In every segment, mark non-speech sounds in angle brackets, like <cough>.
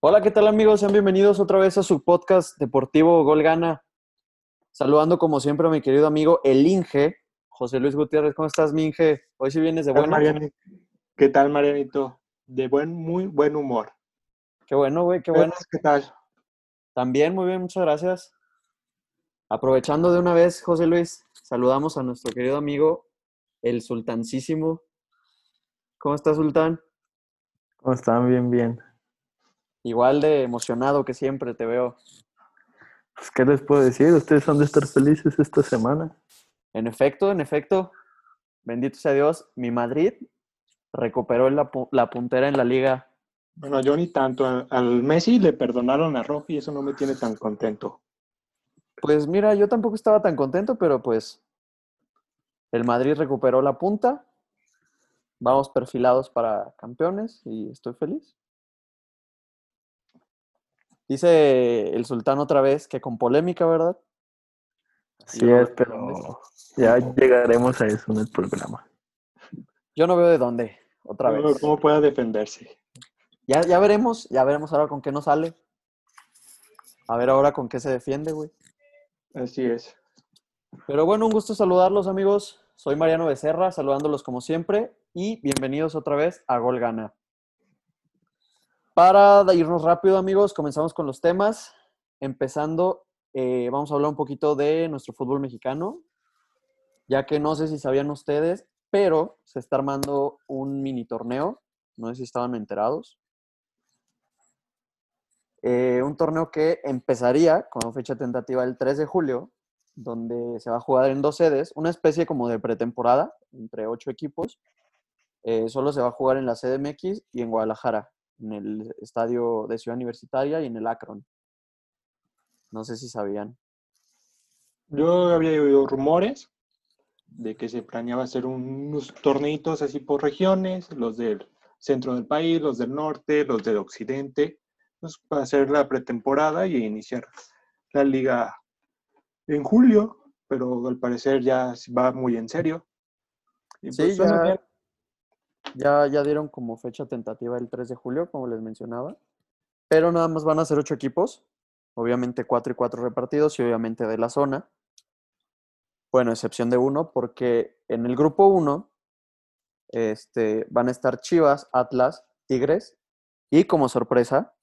Hola, ¿qué tal amigos? Sean bienvenidos otra vez a su podcast deportivo Gol Gana. Saludando como siempre a mi querido amigo El Inge, José Luis Gutiérrez. ¿Cómo estás, mi Inge? Hoy sí vienes de ¿Qué tal, buena. Mariani? ¿Qué tal, Marianito? De buen, muy buen humor. Qué bueno, güey, qué bueno. ¿Qué tal? También, muy bien, muchas gracias. Aprovechando de una vez, José Luis, saludamos a nuestro querido amigo, el Sultancísimo. ¿Cómo estás, Sultán? ¿Cómo están? Bien, bien. Igual de emocionado que siempre te veo. Pues, ¿qué les puedo decir? Ustedes han de estar felices esta semana. En efecto, en efecto, bendito sea Dios, mi Madrid recuperó la, la puntera en la liga. Bueno, yo ni tanto. Al, al Messi le perdonaron a Rojo y eso no me tiene tan contento. Pues mira, yo tampoco estaba tan contento, pero pues el Madrid recuperó la punta. Vamos perfilados para campeones y estoy feliz. Dice el sultán otra vez que con polémica, ¿verdad? Así Yo- es, pero ya llegaremos a eso en el programa. Yo no veo de dónde, otra ¿Cómo, vez. cómo pueda defenderse? Ya, ya veremos, ya veremos ahora con qué nos sale. A ver ahora con qué se defiende, güey. Así es. Pero bueno, un gusto saludarlos, amigos. Soy Mariano Becerra, saludándolos como siempre y bienvenidos otra vez a Gol Gana. Para irnos rápido, amigos, comenzamos con los temas. Empezando, eh, vamos a hablar un poquito de nuestro fútbol mexicano, ya que no sé si sabían ustedes, pero se está armando un mini torneo. No sé si estaban enterados. Eh, un torneo que empezaría con fecha tentativa el 3 de julio, donde se va a jugar en dos sedes, una especie como de pretemporada entre ocho equipos. Eh, solo se va a jugar en la CDMX y en Guadalajara, en el estadio de Ciudad Universitaria y en el Akron. No sé si sabían. Yo había oído rumores de que se planeaba hacer unos torneitos así por regiones, los del centro del país, los del norte, los del occidente, pues, para hacer la pretemporada y iniciar la liga en julio, pero al parecer ya va muy en serio. Y Sí, pues, ya, bien. Ya, ya dieron como fecha tentativa el 3 de julio, como les mencionaba. Pero nada más van a ser ocho equipos. Obviamente cuatro y cuatro repartidos y obviamente de la zona. Bueno, excepción de uno, porque en el grupo uno este, van a estar Chivas, Atlas, Tigres y como sorpresa,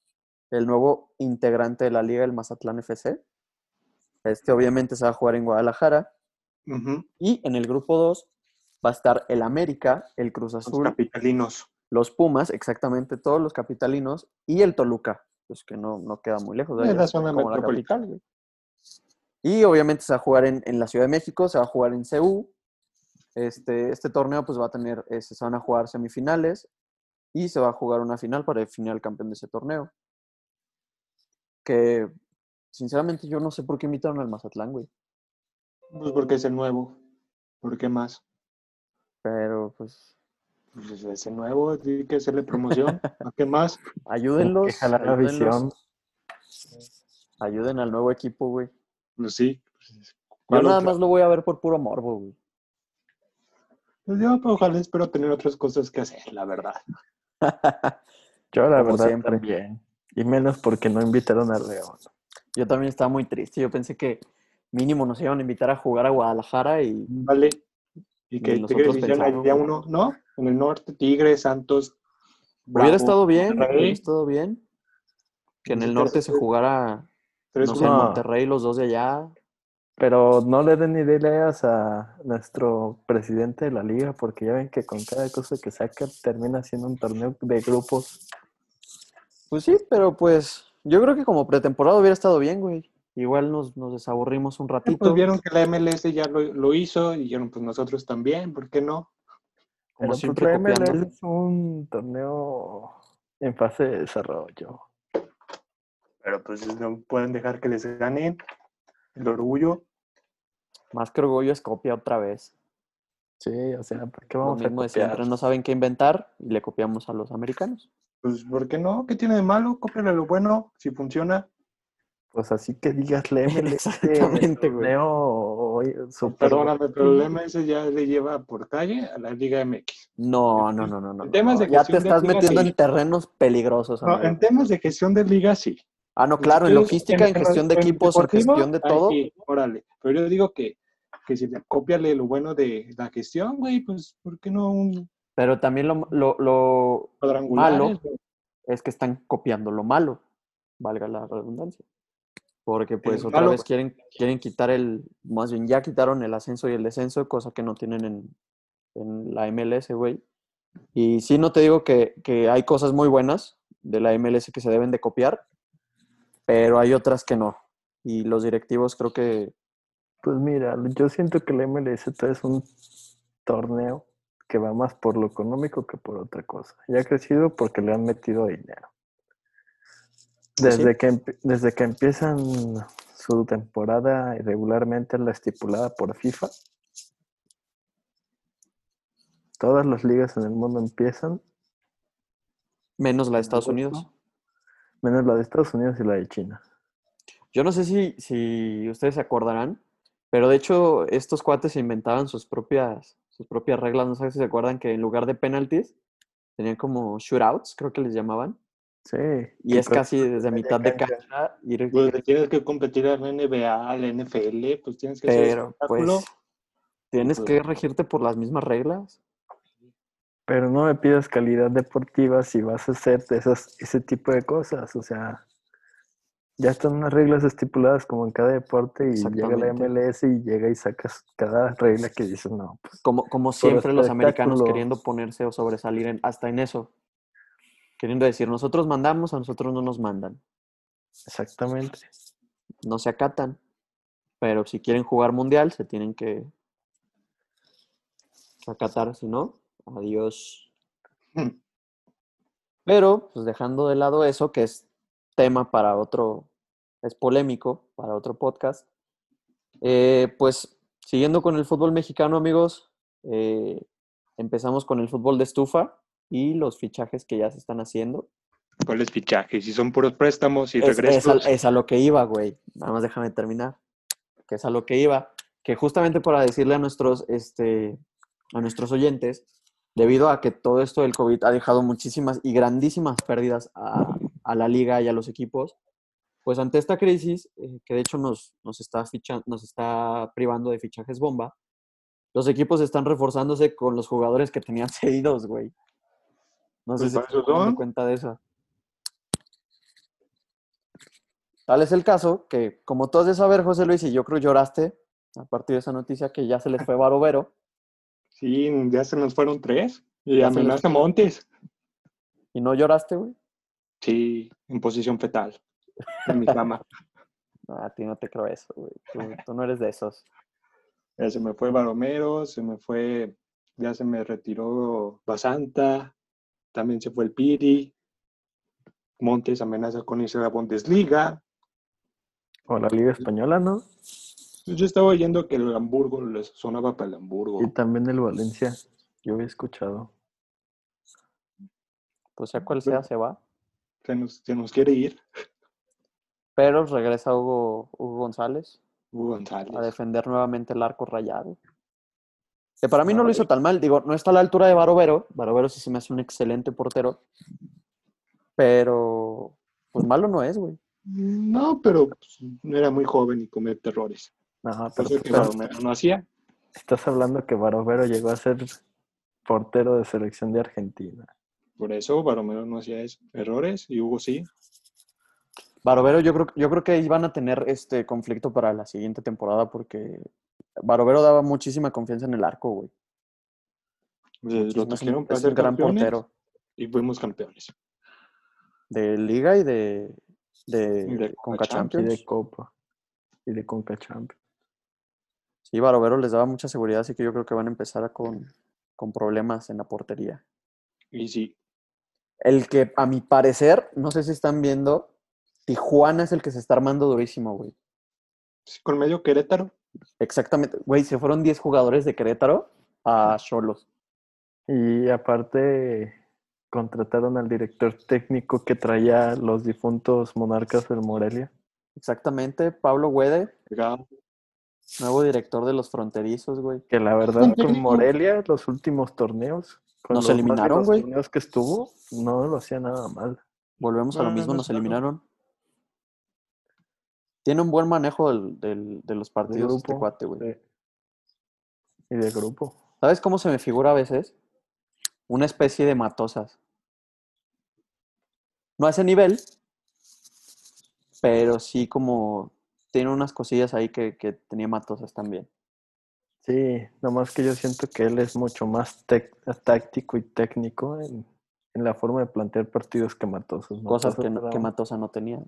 el nuevo integrante de la liga, el Mazatlán FC. Este obviamente se va a jugar en Guadalajara. Y en el grupo 2 va a estar el América, el Cruz Los Azul, capitalinos. los Pumas, exactamente todos los capitalinos, y el Toluca, pues que no, no queda muy lejos. Es vaya, la es zona como la metropolitana. capital, güey. Y obviamente se va a jugar en, en la Ciudad de México, se va a jugar en CU. Este, este torneo pues va a tener, eh, se van a jugar semifinales y se va a jugar una final para definir al campeón de ese torneo. Que sinceramente yo no sé por qué invitaron al Mazatlán, güey. Pues porque es el nuevo. ¿Por qué más? Pero pues Pues es el nuevo, tiene que hacerle promoción. <laughs> ¿A qué más? ayúdenlos. que jalar la visión. Ayuden al nuevo equipo, güey. Pues sí. Pues, Yo ¿cuál nada otra? más lo voy a ver por puro morbo, güey. Pues yo pues, ojalá espero tener otras cosas que hacer, la verdad. <laughs> Yo la Como verdad siempre. también. Y menos porque no invitaron a León. Yo también estaba muy triste. Yo pensé que mínimo nos iban a invitar a jugar a Guadalajara y Vale. Y que nosotros Tigres allá uno, ¿no? En el norte, Tigres, Santos. hubiera estado bien, hubiera estado bien que en Pues el norte se jugara, no sé, en. Monterrey, los dos de allá. Pero no le den ideas a nuestro presidente de la liga, porque ya ven que con cada cosa que saca termina siendo un torneo de grupos. Pues sí, pero pues yo creo que como pretemporada hubiera estado bien, güey. Igual nos, nos desaburrimos un Eh, ratito. Pues vieron que la MLS ya lo, lo hizo y dijeron, pues nosotros también, ¿por qué no? Como Pero pues siempre la copiando. MLS es un torneo en fase de desarrollo. Pero pues no pueden dejar que les ganen el orgullo. Más que orgullo es copia otra vez. Sí, o sea, ¿por qué Lo vamos a mismo de copiar? siempre, no saben qué inventar y le copiamos a los americanos. Pues, ¿por qué no? ¿Qué tiene de malo? Cópiale lo bueno, si funciona. Pues así que digas MLS, <laughs> Exactamente, el güey. oye, súper Perdóname, pero el MS ya le lleva por calle a la Liga MX. No, no, no, no, no. En temas de no. Ya te de estás liga, metiendo sí. en terrenos peligrosos. No, amigo. en temas de gestión de liga, sí. Ah, no, claro, en logística, en gestión de en equipos, en gestión de todo. sí, órale. Pero yo digo que, que si le copiale lo bueno de la gestión, güey, pues, ¿por qué no un Pero también lo, lo? Malo. es que están copiando lo malo, valga la redundancia. Porque pues otra vez quieren, quieren quitar el, más bien ya quitaron el ascenso y el descenso, cosa que no tienen en, en la MLS, güey. Y sí, no te digo que, que hay cosas muy buenas de la MLS que se deben de copiar, pero hay otras que no. Y los directivos creo que Pues mira, yo siento que el MLS es un torneo que va más por lo económico que por otra cosa. Y ha crecido porque le han metido dinero. Pues sí. Desde, que, desde que empiezan su temporada irregularmente la estipulada por FIFA, todas las ligas en el mundo empiezan, menos la de Estados Unidos. menos la de Estados Unidos y la de China. Yo no sé si, si ustedes se acordarán, pero de hecho estos cuates se inventaban sus propias, sus propias reglas. No sé si se acuerdan que en lugar de penalties tenían como shootouts, creo que les llamaban. Sí. Y es pues, casi desde mitad de cancha. cancha ir- Pues tienes que competir a la NBA, a la NFL, pues tienes que hacer Pero espectáculo. pues tienes Pues- que regirte por las mismas reglas. Pero no me pidas calidad deportiva si vas a hacer esas, ese tipo de cosas. O sea, ya están unas reglas estipuladas como en cada deporte y llega la. MLS y llega y sacas cada regla que dices, no, pues Como, como siempre los americanos queriendo ponerse o sobresalir en- hasta en eso. Queriendo decir, nosotros mandamos, a nosotros no nos mandan. exactamente. no se acatan. Pero si quieren jugar mundial, se tienen que acatar, si no, adiós. <laughs> Pero, pues dejando de lado eso, que es tema para otro, es polémico para otro podcast, eh, pues siguiendo con el fútbol mexicano, amigos, eh, empezamos con el fútbol de estufa y los fichajes que ya se están haciendo. ¿Cuáles fichajes? Si son puros préstamos y Es, es, a, regresos. es a lo que iba, güey. Nada más déjame terminar. Que es a lo que iba. Que justamente para decirle a nuestros, este, a nuestros oyentes, debido a que todo esto del COVID ha dejado muchísimas y grandísimas pérdidas a, a la liga y a los equipos, pues ante esta crisis, eh, que de hecho nos, nos, está ficha- nos está privando de fichajes bomba, los equipos están reforzándose con los jugadores que tenían <laughs> cedidos, güey. No sé Pues si se eso dan son. cuenta de eso. Tal es el caso que, como tú has de saber, José Luis, y yo creo lloraste a partir de esa noticia que ya se les fue Barovero. Sí, ya se nos fueron tres. Y Ya amenaza Montes. ¿Y no lloraste, güey? Sí, en posición fetal. En mi cama. <laughs> No, a ti no te creo eso, güey. Tú, tú no eres de esos. Ya se me fue Baromero, se me fue, ya se me retiró Basanta, también se fue el Piri. Montes amenaza con irse a la Bundesliga. O la Liga Española, ¿no? Yo estaba oyendo que el Hamburgo les sonaba para el Hamburgo. Y también el Valencia. Yo había escuchado. Pues sea cual sea, se va. Se nos, se nos quiere ir. Pero regresa Hugo, Hugo González Hugo González. a defender nuevamente el arco rayado. Que para mí no lo hizo tan mal. Digo, no está a la altura de Barovero. Barovero sí se me hace un excelente portero. Pero, pues malo no es, güey. No, pero pues, era muy joven y comete errores. No, pero, Baromero no hacía. estás hablando que Barovero llegó a ser portero de selección de Argentina. Por eso Baromero no hacía eso. Errores y Hugo sí. Barovero, yo creo, yo creo que ahí van a tener este conflicto para la siguiente temporada porque Barovero daba muchísima confianza en el arco, güey. Pues, lo trajeron para ser gran portero y fuimos campeones. de liga y de, de, Y de Conca Y de Copa. Y de Conca Champions. Sí, Barovero les daba mucha seguridad, así que yo creo que van a empezar a con, con problemas en la portería. Y sí, El que, a mi parecer, no sé si están viendo, Tijuana es el que se está armando durísimo, güey. sí, con medio Querétaro. Exactamente. Güey, se fueron 10 jugadores de Querétaro a Cholos. Y aparte contrataron al director técnico que traía los difuntos monarcas del Morelia. Exactamente, Pablo Güede. Llegado. Nuevo director de los fronterizos, güey. Que la verdad con Morelia, los últimos torneos, con Nos los eliminaron, los güey. torneos que estuvo, no lo hacía nada mal. Volvemos a lo mismo, no, nos eliminaron. Tiene un buen manejo del- del- de los De partidos este grupo. cuate, güey. sí. Y de grupo. ¿Sabes cómo se me figura a veces? Una especie de matosas. No a ese nivel, pero sí como tiene unas cosillas ahí que, que tenía matosas también. Sí, nomás que yo siento que él es mucho más táctico y técnico en, en la forma de plantear partidos que Matosas. Cosas que, no- que Matosa no tenía.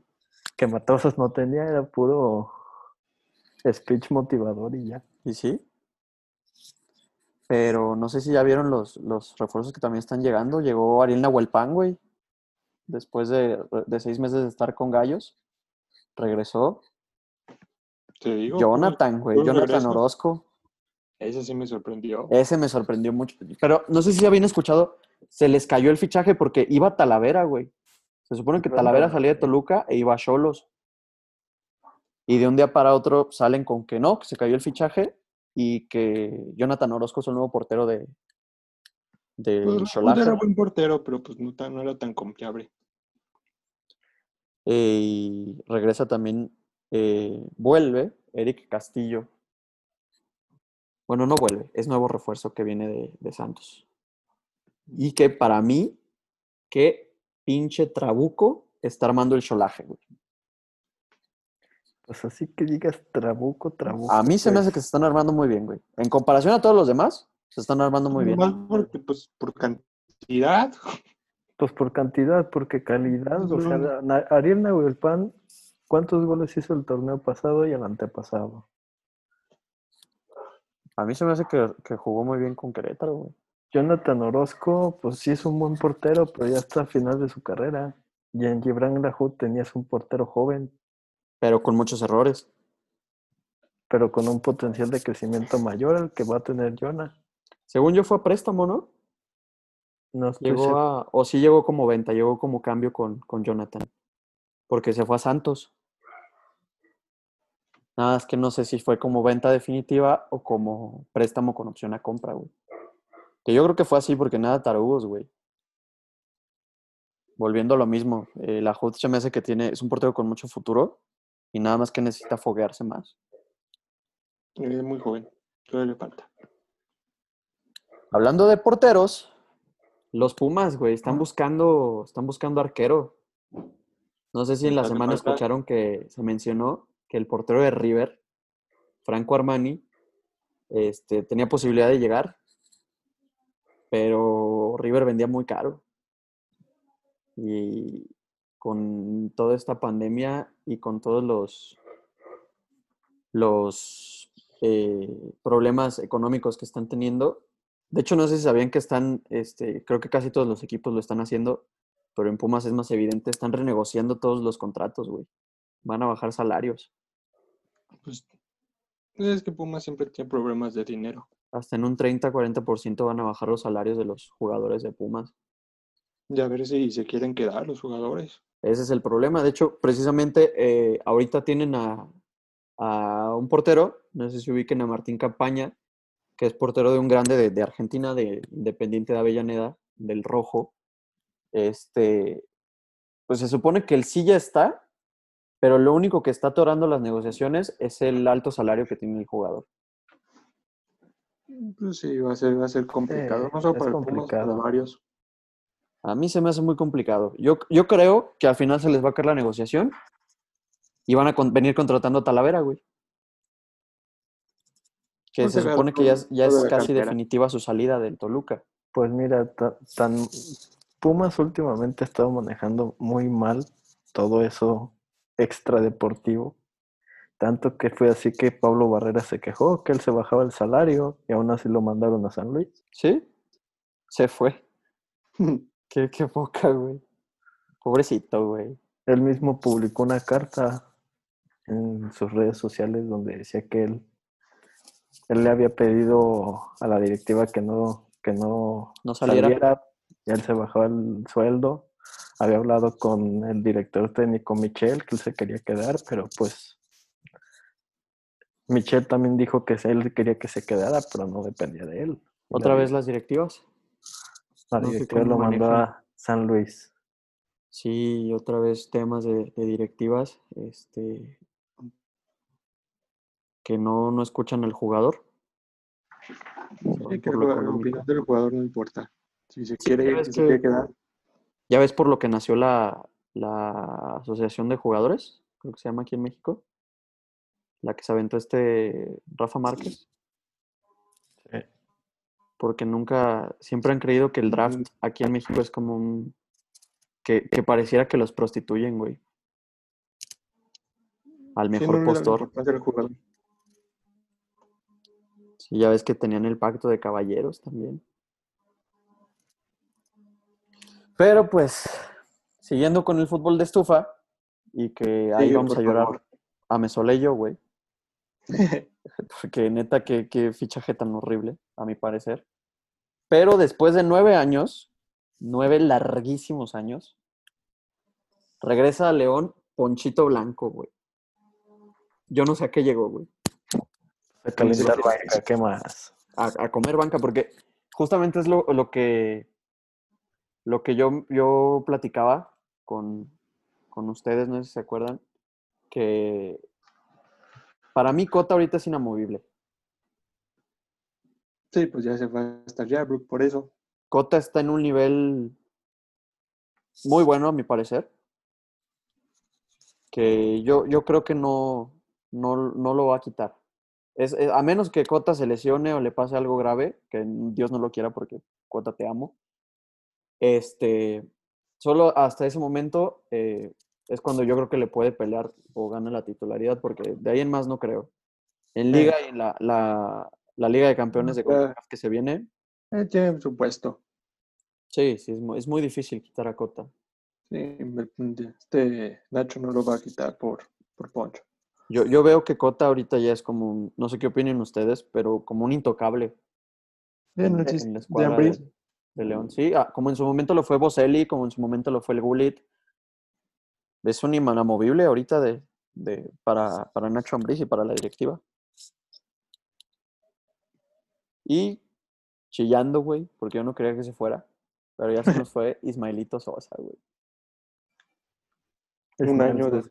Que Matosas no tenía, era puro speech motivador y ya. Y sí. Pero no sé si ya vieron los, los refuerzos que también están llegando. Llegó Ariel Nahuelpan, güey. Después de, de seis meses de estar con Gallos. Regresó. Te digo. Jonathan, güey. Jonathan regreso. Orozco. Ese sí me sorprendió. Ese me sorprendió mucho. Pero no sé si ya habían escuchado. Se les cayó el fichaje porque iba a Talavera, güey. Se supone que Talavera salía de Toluca e iba a Cholos. Y de un día para otro salen con que no, que se cayó el fichaje y que Jonathan Orozco es el nuevo portero de, de Pues, era buen portero, pero pues no, tan, no era tan confiable. Eh, y regresa también, eh, vuelve Eric Castillo. Bueno, no vuelve, es nuevo refuerzo que viene de, de Santos. Y que para mí, qué pinche trabuco está armando el Xolaje, güey. Pues así que digas trabuco, trabuco. A mí se me hace pues, que se están armando muy bien, güey. En comparación a todos los demás, se están armando muy bien. Porque, pues, por cantidad. Pues por cantidad, porque calidad. O sea, Ariel Nahuelpan, ¿cuántos goles hizo el torneo pasado y el antepasado? A mí se me hace que, que jugó muy bien con Querétaro, güey. Jonathan Orozco, pues sí es un buen portero, pero ya está al final de su carrera. Y en Gibran Lahoud tenías un portero joven, Pero con muchos errores. pero con un potencial de crecimiento mayor al que va a tener Jonah. Según yo fue a préstamo, ¿no? No estoy Llegó seguro. a, o sí llegó como venta, llegó como cambio con, con Jonathan. Porque se fue a Santos. Nada más que no sé si fue como venta definitiva o como préstamo con opción a compra, güey. Que yo creo que fue así porque nada tarugos, güey. Volviendo a lo mismo, eh, la Hood se me hace que tiene, es un portero con mucho futuro y nada más que necesita foguearse más. Es muy joven. Todavía le falta. Hablando de porteros, los Pumas, güey, están buscando, están buscando arquero. No sé si en la semana escucharon que se mencionó que el portero de River, Franco Armani, este, tenía posibilidad de llegar, pero River vendía muy caro. Y con toda esta pandemia y con todos los, los eh, problemas económicos que están teniendo, de hecho, no sé si sabían que están, este, creo que casi todos los equipos lo están haciendo, pero en Pumas es más evidente, están renegociando todos los contratos, güey. Van a bajar salarios. Pues, es que Pumas siempre tiene problemas de dinero. Hasta en un 30-40% van a bajar los salarios de los jugadores de Pumas. Y a ver si se quieren quedar los jugadores. Ese es el problema. De hecho, precisamente eh, ahorita tienen a, a un portero, no sé si ubiquen a Martín Campaña, que es portero de un grande de, de Argentina, de Independiente de Avellaneda, del Rojo. Este, pues se supone que el sí ya está, pero lo único que está atorando las negociaciones es el alto salario que tiene el jugador. Pues sí, va a ser, va a ser complicado. no solo es para complicado. para varios. A mí se me hace muy complicado. Yo, yo creo que al final se les va a caer la negociación y van a con- venir contratando a Talavera, güey. Que Pues se supone que ya, es- ya es de casi definitiva su salida del Toluca. Pues mira, ta- tan Pumas últimamente ha estado manejando muy mal todo eso extradeportivo. Tanto que fue así que Pablo Barrera se quejó que él se bajaba el salario y aún así lo mandaron a San Luis. ¿Sí? Se fue. <laughs> Qué, qué poca, güey. Pobrecito, güey. Él mismo publicó una carta en sus redes sociales donde decía que él, él le había pedido a la directiva que no, que no No saliera. y él se bajaba el sueldo. Había hablado con el director técnico Michel que él se quería quedar, pero pues Michelle también dijo que él quería que se quedara, pero no dependía de él. Otra vez las directivas. La no sé directiva lo mandó a San Luis. Sí, otra vez temas de, de directivas, este, que no, no escuchan al jugador. Sí, que la opinión del jugador no importa. Si se Sí, quiere, si se que- quiere quedar. Ya ves por lo que nació la, la Asociación de Jugadores, creo que se llama aquí en México, la que se aventó este Rafa Márquez, Sí. porque nunca, siempre han creído que el draft aquí en México es como un, que, que pareciera que los prostituyen, güey, al Sí, mejor no postor. Sí, ya ves que tenían el pacto de caballeros también. Pero pues, siguiendo con el fútbol de estufa, y que ahí vamos a llorar favor. a Mesoleyo, güey. <laughs> Porque neta, qué, qué fichaje tan horrible, a mi parecer. Pero después de nueve años, nueve larguísimos años, regresa a León Ponchito Blanco, güey. Yo no sé a qué llegó, güey. A calentar banca, ¿qué más? a, a comer banca, porque justamente es lo, lo que, lo que yo, yo platicaba con, con ustedes, no sé si se acuerdan, que para mí Cota ahorita es inamovible. Sí, pues ya se fue hasta Jarbrook, por eso. Cota está en un nivel muy bueno, a mi parecer, que yo, yo creo que no, no, no lo va a quitar. Es, es- a menos que Cota se lesione o le pase algo grave, que Dios no lo quiera porque Cota te amo. Este, solo hasta ese momento eh, es cuando yo creo que le puede pelear o gana la titularidad, porque de ahí en más no creo. En Sí. Liga y en la, la, la Liga de Campeones de. CONCACAF que se viene, Eh, tiene su puesto. sí, sí, es muy, es muy difícil quitar a Cota. Sí, este Nacho no lo va a quitar por, por Poncho. Yo, yo veo que Cota ahorita ya es como, un- no sé qué opinen ustedes, pero como un intocable no en, la escuadra de. De León. Sí, ah, como en su momento lo fue Boselli, como en su momento lo fue el Gullit. Es un inamovible ahorita de, de, para, para Nacho Ambriz y para la directiva. Y chillando, güey, porque yo no quería que se fuera. Pero ya se nos fue <laughs> Ismaelito Sosa, güey. Un año de-.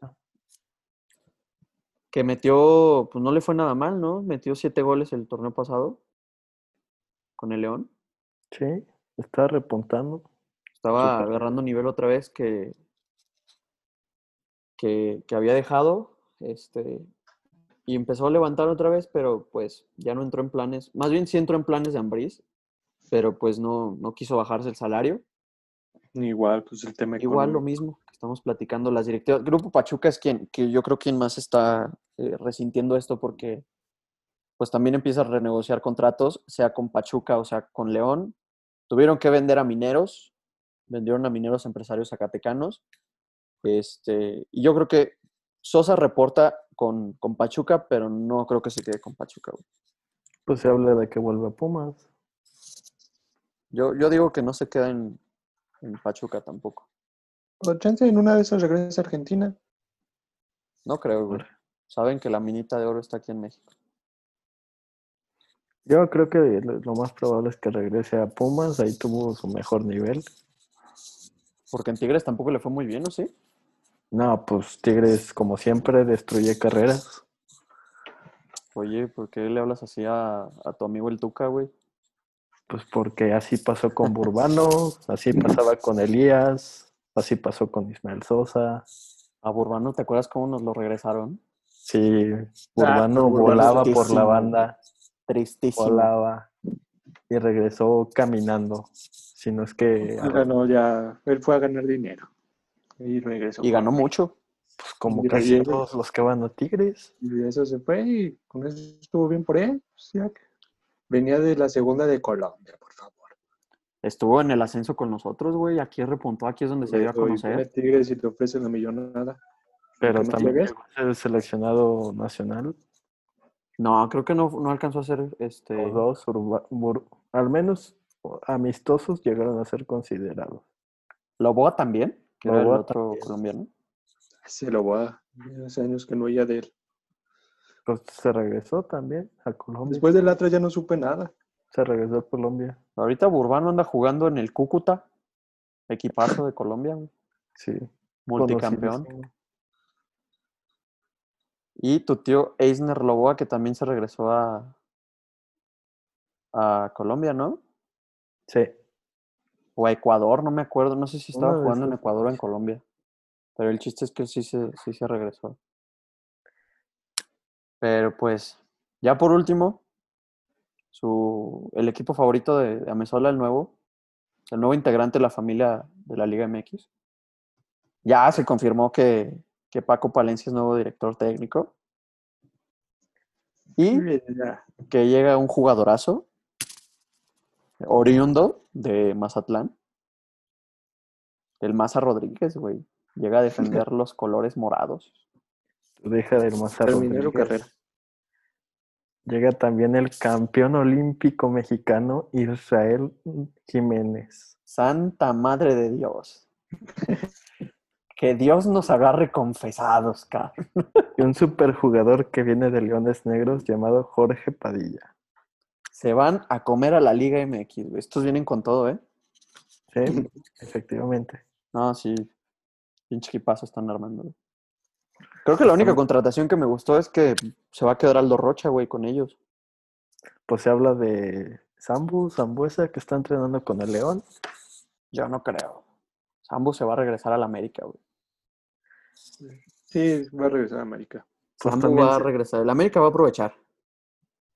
Que metió, pues no le fue nada mal, ¿no? Metió siete goles el torneo pasado con el León. Sí, está repuntando. Estaba agarrando nivel otra vez que, que, que había dejado. Este, y empezó a levantar otra vez, pero pues ya no entró en planes. Más bien sí entró en planes de Ambriz, pero pues no, no quiso bajarse el salario. Igual, pues el tema Igual lo mismo que estamos platicando las directivas. Grupo Pachuca es quien, que yo creo quien más está eh, resintiendo esto porque pues también empieza a renegociar contratos, sea con Pachuca o sea con León. Tuvieron que vender a mineros, vendieron a mineros empresarios zacatecanos. Este, y yo creo que Sosa reporta con, con Pachuca, pero no creo que se quede con Pachuca. güey. Pues se habla de que vuelve a Pumas. Yo, yo digo que no se queda en, en Pachuca tampoco. O chance en una de esas regresa a Argentina. No creo, güey. Saben que la minita de oro está aquí en México. Yo creo que lo más probable es que regrese a Pumas. Ahí tuvo su mejor nivel. Porque en Tigres tampoco le fue muy bien, ¿no? Sí. No, pues Tigres, como siempre, destruye carreras. Oye, ¿por qué le hablas así a, a tu amigo el Tuca, güey? Pues porque así pasó con Burbano, así pasaba con Elías, así pasó con Ismael Sosa. A Burbano, ¿te acuerdas cómo nos lo regresaron? Sí, Burbano Burbano volaba por la banda, Tristísimo. volaba y regresó caminando. Si no es que ganó ya, él fue a ganar dinero. Y regresó. Y ganó mucho. pues, como Y casi todos los que van a Tigres. Y eso se fue y con eso estuvo bien por él. pues, venía de la segunda de Colombia, por favor. Estuvo en el ascenso con nosotros, güey. Aquí repuntó, aquí es donde se dio a conocer. Tigres y te ofrecen la millonada. Pero también a ser seleccionado nacional. No, creo que no, no alcanzó a ser este. Los dos, al menos amistosos, llegaron a ser considerados. Loboa también, que era el Loboa otro también. colombiano. Se lo voy a. Hace años que no oía de él. Pues se regresó también a Colombia. Después del Atlas ya no supe nada. Se regresó a Colombia. Ahorita Burbano anda jugando en el Cúcuta, equipazo de Colombia, güey, Sí. multicampeón. Y tu tío Eisner Loboa, que también se regresó a, a Colombia, ¿no? Sí. O a Ecuador, no me acuerdo. No sé si estaba jugando en Ecuador o en. Colombia. Pero el chiste es que sí se, sí se regresó. Pero pues, ya por último, su, el equipo favorito de, de Amezola, el nuevo, el nuevo integrante de la familia de la Liga MX. Ya se confirmó que, que Paco Palencia es nuevo director técnico. Y que llega un jugadorazo oriundo de Mazatlán. El Maza Rodríguez, güey. Llega a defender <laughs> los colores morados. Deja de Terminé su Rodríguez. carrera. Llega también el campeón olímpico mexicano Israel Jiménez. Santa Madre de Dios. <laughs> Que Dios nos agarre confesados, cabrón. Y un superjugador que viene de Leones Negros llamado Jorge Padilla. Se van a comer a la Liga MX, güey. Estos vienen con todo, ¿eh? Sí, efectivamente. No, sí. Pinche equipazo están armando. güey. Creo que la única contratación que me gustó es que se va a quedar Aldo Rocha, güey, con ellos. Pues se habla de Sambu, Zambuesa, que está entrenando con el León. Yo no creo. Sambo se va a regresar a la América, güey. Sí, va a regresar a América. Pues va a regresar. El América va a aprovechar.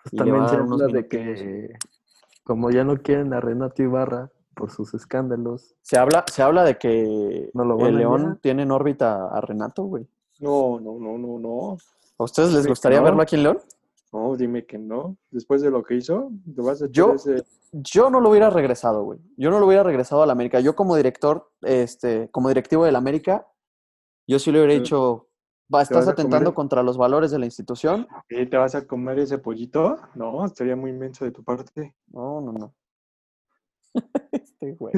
pues también se habla de que, como ya no quieren a Renato Ibarra por sus escándalos, Se habla, se habla de que No lo el León tiene en órbita a Renato, güey. No, no, no, no, no. ¿A ustedes les gustaría no. verlo aquí en León? No, dime que no. Después de lo que hizo, te vas a Yo- ese- Yo no lo hubiera regresado, güey. Yo no lo hubiera regresado a la América. Yo como director, este, como directivo de la América, yo sí le hubiera dicho, va, estás atentando comer? contra los valores de la institución. ¿Y te vas a comer ese pollito? No, estaría muy inmenso de tu parte. No, no, no. <laughs> este güey.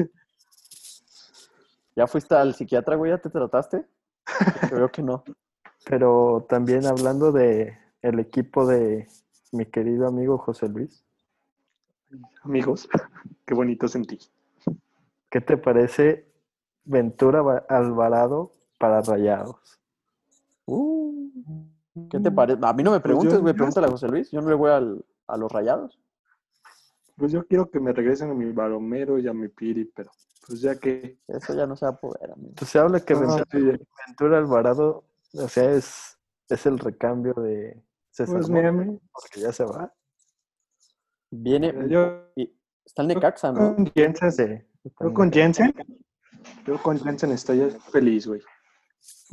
¿Ya fuiste al psiquiatra, güey? ¿Ya te trataste? Creo que no. pero también hablando de el equipo de mi querido amigo José Luis, Amigos, <laughs> qué bonito sentí. ¿qué te parece Ventura Alvarado para Rayados? Uh, ¿Qué te parece? A mí no me preguntes, Pues yo- güey. Pregúntale a José Luis. Yo no le voy al- a los rayados. Pues yo quiero que me regresen a mi Balomero y a mi Piri, pero pues ya que... Eso ya no se va a poder, amigo. Pues se habla que Ventura, sí, Ventura Alvarado, o sea, es, es el recambio de César pues Montes, porque ya se va. Viene. yo y- está el Necaxa, ¿no? con Jensen, Sí, yo con Jensen, yo con Jensen estaría feliz, güey.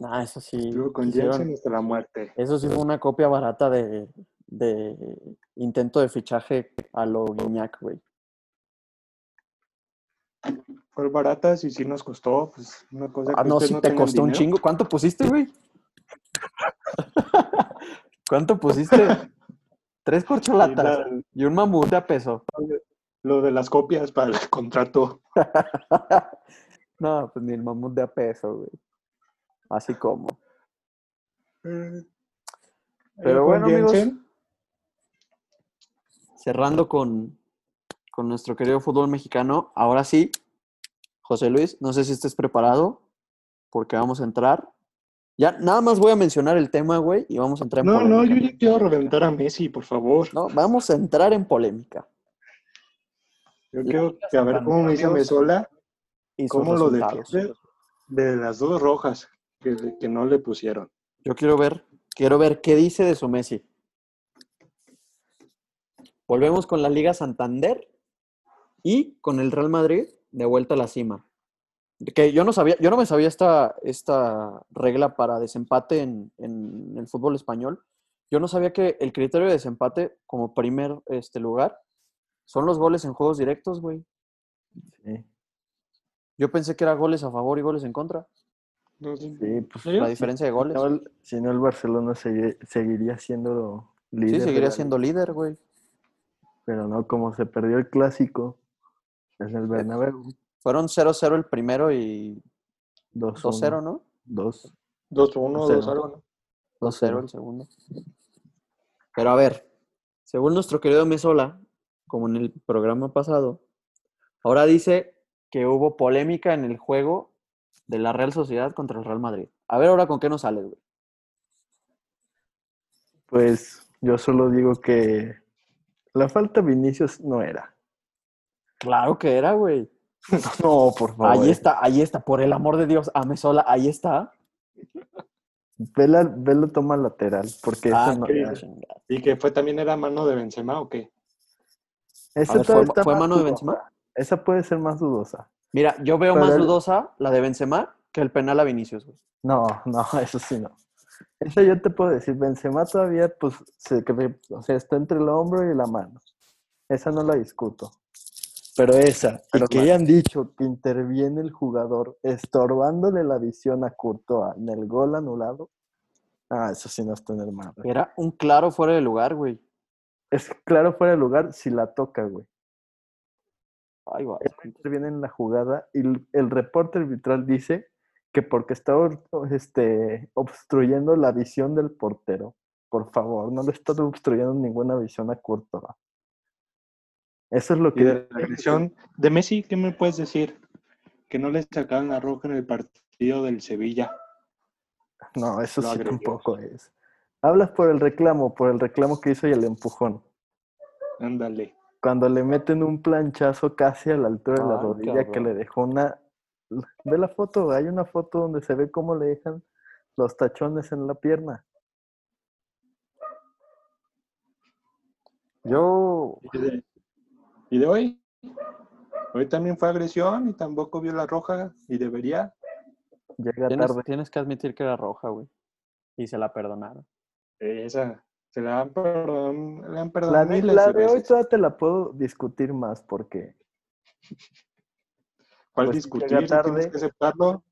Ah, eso sí. Yo con hasta la muerte. Eso sí fue una copia barata de, de intento de fichaje a lo Guiñac, güey. Fue barata, y sí nos costó, pues una cosa Ah, que no, ustedes sí no te costó un dinero. chingo. ¿Cuánto pusiste, güey? <laughs> ¿Cuánto pusiste? Tres Y corcholatas la- y un mamut a peso. lo de las copias para el contrato. <laughs> no, pues ni el mamut de a peso, güey. Así como. Eh, Pero bueno, amigos. Cerrando con, con nuestro querido fútbol mexicano. Ahora sí, José Luis, no sé si estés preparado, porque vamos a entrar. Ya, nada más voy a mencionar el tema, güey, y vamos a entrar en No, no, polémica. yo ya quiero reventar a Messi, por favor. No, vamos a entrar en polémica. Yo quiero que a ver cómo me dice Mesola, Y cómo lo defiende de las dos rojas que, que no le pusieron. Yo quiero ver, quiero ver qué dice de su Messi. Volvemos con la Liga Santander y con el Real Madrid de vuelta a la cima. Que yo no sabía, yo no me sabía esta, esta regla para desempate en, en el fútbol español. Yo no sabía que el criterio de desempate como primer este, lugar son los goles en juegos directos, güey. Sí, Yo pensé que era goles a favor y goles en contra. No sí, pues. La diferencia de goles. si no el Barcelona segui- seguiría siendo líder. Sí, seguiría siendo líder, güey. Pero no, como se perdió el clásico en el Bernabéu, Fueron 0-0 el primero y 2-1. 2-0, ¿no? 2. 2-1, Cero. 2 algo, ¿no? 2-0 el segundo. Pero a ver, según nuestro querido Mesola, como en el programa pasado, ahora dice que hubo polémica en el juego de la Real Sociedad contra el Real Madrid. A ver ahora con qué nos sales, güey. Pues yo solo digo que la falta de Vinicius no era. Claro que era, güey. <laughs> No, por favor. Ahí está, ahí está, por el amor de Dios, a Mesola, ahí está. Vela, Vela toma lateral, porque Ah, esa no era. ¿Y que fue también era mano de Benzema o qué? Esa ver, ¿fue- mano de. Benzema? Esa puede ser más dudosa. Mira, yo veo Pero más el- dudosa la de Benzema que el penal a Vinicius, güey. No, no, <laughs> eso sí no. Esa yo te puedo decir, Benzema todavía, pues, se cree- o sea, está entre el hombro y la mano. Esa no la discuto. Pero esa, Pero y que hayan dicho que interviene el jugador estorbándole la visión a Courtois en el gol anulado, ah, eso sí no está en el mapa. Era un claro fuera de lugar, güey. Es claro fuera de lugar si la toca, güey. Ay, va. Interviene en la jugada y el, el reporte arbitral dice que porque está este, obstruyendo la visión del portero. Por favor, no le está obstruyendo ninguna visión a Courtois. Eso es lo Y que... de la agresión de Messi, ¿qué me puedes decir? Que no le sacaron la roja en el partido del Sevilla. No, eso lo sí tampoco es. Hablas por el reclamo, por el reclamo que hizo y el empujón. Ándale. Cuando le meten un planchazo casi a la altura de la Ay, rodilla que le dejó una... Ve la foto, hay una foto donde se ve cómo le dejan los tachones en la pierna. Yo, ¿Y de, y de hoy? Hoy también fue agresión y tampoco vio la roja y debería. Llega tienes, tarde. tienes que admitir que era roja, güey. Y se la perdonaron. Esa, se la han perdonado, le han La perdonado de, miles la de de hoy todavía te la puedo discutir más porque <laughs> ¿Cuál pues, discutir? llega Tienes tarde. que aceptarlo.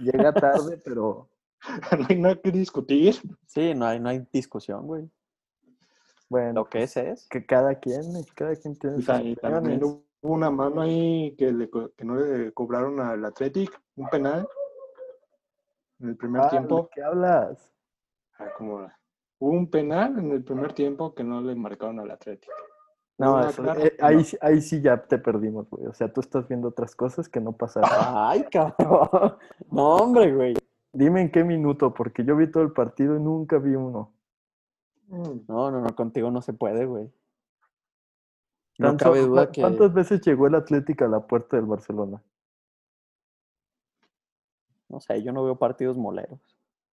llega <laughs> tarde, pero <laughs> no hay nada que discutir. Sí, no hay, no hay discusión, güey. bueno, Lo que es es. que cada quien, cada quien tiene Y, sus y también hubo una mano ahí que, le co- que no le cobraron al Athletic, un penal en el primer Ah, ¿de tiempo. qué hablas? Ah, como la- Hubo un penal en el primer tiempo que no le marcaron al Athletic. No, Una eso- clara, eh, no. ahí, sí- ahí sí ya te perdimos, güey. O sea, tú estás viendo otras cosas que no pasaron. Ay, cabrón. No, hombre, güey. Dime en qué minuto, porque yo vi todo el partido y nunca vi uno. No, no, no, contigo no se puede, güey. No cabe duda ¿cu- que. ¿Cuántas veces llegó el Atlético a la puerta del Barcelona? No sé, yo no veo partidos moleros.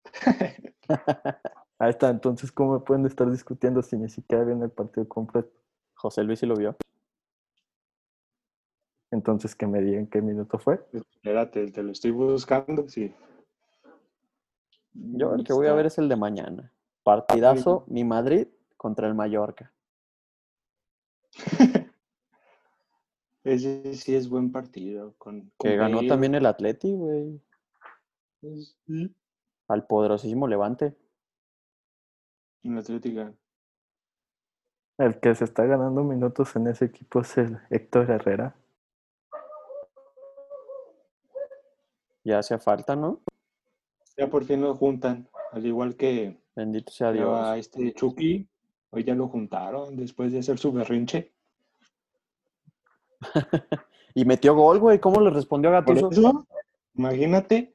<laughs> Ahí está, entonces, ¿cómo pueden estar discutiendo si ni siquiera ven el partido completo? José Luis sí lo vio. Entonces, que me digan qué minuto fue. Espérate, te lo estoy buscando, sí. Yo el que voy a ver es el de mañana. Partidazo, mi Madrid contra el Mallorca. <laughs> Ese sí es buen partido. Con, Que ganó Bale. también el Atleti, güey. Sí, Al poderosísimo Levante. En la Atlética. El que se está ganando minutos en ese equipo es el Héctor Herrera. Ya hacía falta, ¿no? Ya por fin lo juntan. Al igual que Bendito sea a Dios. este Chucky. Hoy ya lo juntaron después de hacer su berrinche. <laughs> Y metió gol, güey. ¿Cómo le respondió a Gattuso? imagínate.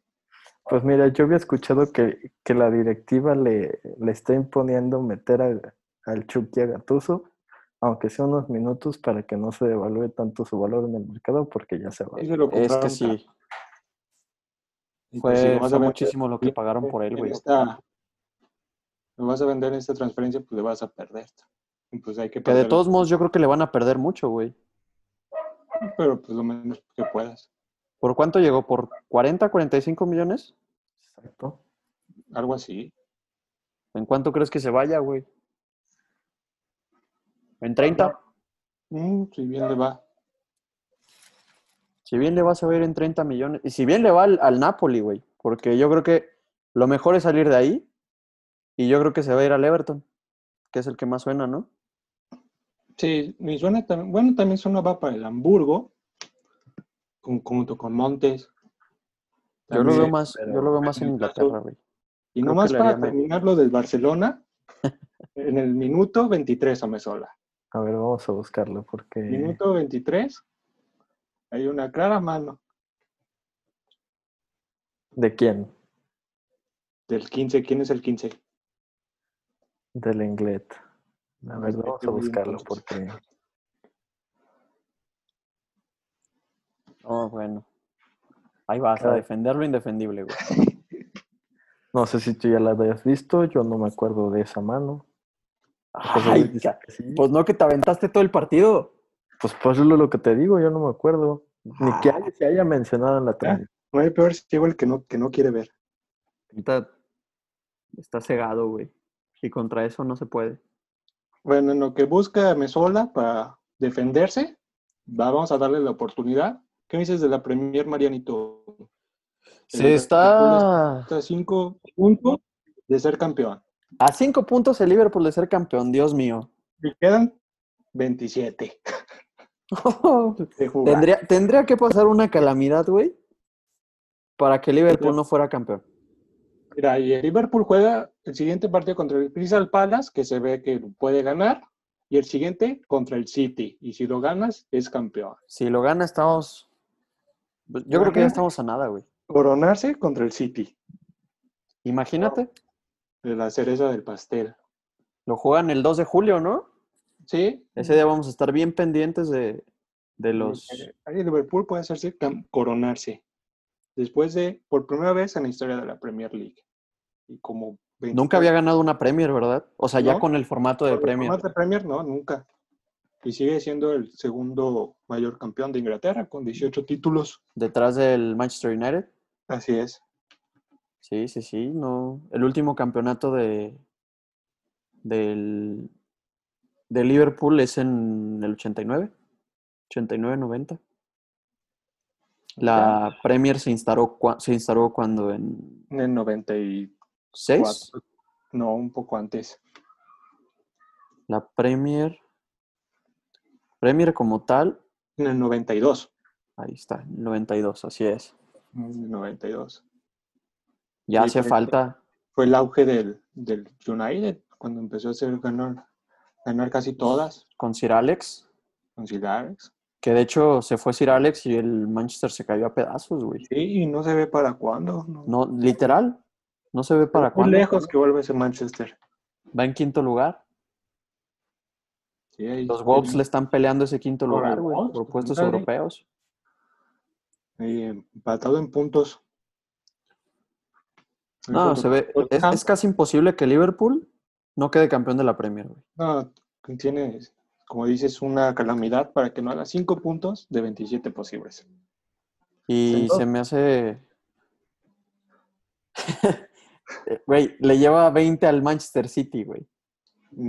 Pues mira, yo había escuchado que, que la directiva le, le está imponiendo meter a- al Chucky a aunque sea unos minutos para que no se devalúe tanto su valor en el mercado, porque ya se va. Es que sí. pues, si Fue, vas a muchísimo lo que pagaron por él, güey. lo vas a vender en esta transferencia, pues le vas a perder. Pues hay que Que de todos modos yo creo que le van a perder mucho, güey. pero pues lo menos que puedas. ¿Por cuánto llegó? ¿Por 40, 45 millones? Exacto. Algo así. ¿En cuánto crees que se vaya, güey? ¿En 30? Mm, si bien le va. Si bien le vas a ver en 30 millones. Y si bien le va al, al Napoli, güey. Porque yo creo que lo mejor es salir de ahí. Y yo creo que se va a ir al Everton. Que es el que más suena, ¿no? Sí, mi suena también, bueno, también suena va para el Hamburgo, con- junto con Montes. Yo lo veo más, yo lo veo más en Inglaterra, güey. Y creo nomás para terminar lo del Barcelona, <laughs> En el minuto 23, Amezola. A ver, vamos a buscarlo porque... Minuto 23. Hay una clara mano ¿De quién? del 15. ¿Quién es el 15? Del Englet. A ver, vamos a buscarlo porque... Oh, bueno. Ahí vas, a defender lo indefendible, güey. <laughs> No sé si tú ya la habías visto, yo no me acuerdo de esa mano. José Ay, sí. pues no que te aventaste todo el partido. Pues pues es lo que te digo, yo no me acuerdo. Ni que Ah. haya, se haya mencionado en la transmisión. No hay peor ciego el que no, que no quiere ver. Ahorita está cegado, güey. Y contra eso no se puede. Bueno, en lo que busca Mesola para defenderse, va- vamos a darle la oportunidad. ¿Qué me dices de la Premier Marianito? El Se está Está a cinco puntos de ser campeón. a cinco puntos el Liverpool de ser campeón, Dios mío. Y quedan 27 <laughs> de jugar. tendría, tendría que pasar una calamidad, güey, para que Liverpool no fuera campeón. Mira, y el Liverpool juega el siguiente partido contra el Crystal Palace, que se ve que puede ganar, y el siguiente contra el City. Y si lo ganas, es campeón. Si lo gana, estamos. Pues, Yo creo que ya estamos a nada, güey. Coronarse contra el City, Imagínate, de la cereza del pastel. lo juegan el 2 de julio, ¿no? Sí, Ese día vamos a estar bien pendientes de, de los. Ahí Liverpool puede hacerse coronarse después de, por primera vez en la historia de la Premier League. Y como 20 Nunca había ganado una Premier, ¿verdad? O sea, ya con el formato de Con el Premier. formato de Premier, no, nunca. Y sigue siendo el segundo mayor campeón de Inglaterra con 18 títulos. Detrás del Manchester United. Así es. Sí, sí, sí. No. El último campeonato de del de Liverpool es en el 89. 89-90. La Premier se instaló, se instaló cuando en En el 94. 6. No, un poco antes. La Premier. Premier como tal. En el 92. Ahí está, 92, así es. En el 92. Ya hace falta. Fue el auge del, del United cuando empezó a hacer ganar, ganar casi todas con Sir Alex, con Sir Alex. que de hecho se fue Sir Alex y el Manchester se cayó a pedazos, güey. Sí, y no se ve para cuándo. No, No, literal, no se ve para Muy cuándo. lejos que vuelve ese Manchester. Va en quinto lugar. Sí, Los Wolves le están peleando ese quinto lugar, güey, por puestos ándale. europeos. empatado en puntos. No, se ve, es, casi imposible que Liverpool no quede campeón de la Premier, güey. No, tiene, como dices, una calamidad para que no haga 5 puntos de 27 posibles. Y se me hace... <laughs> Eh, Güey, le lleva 20 al Manchester City, güey.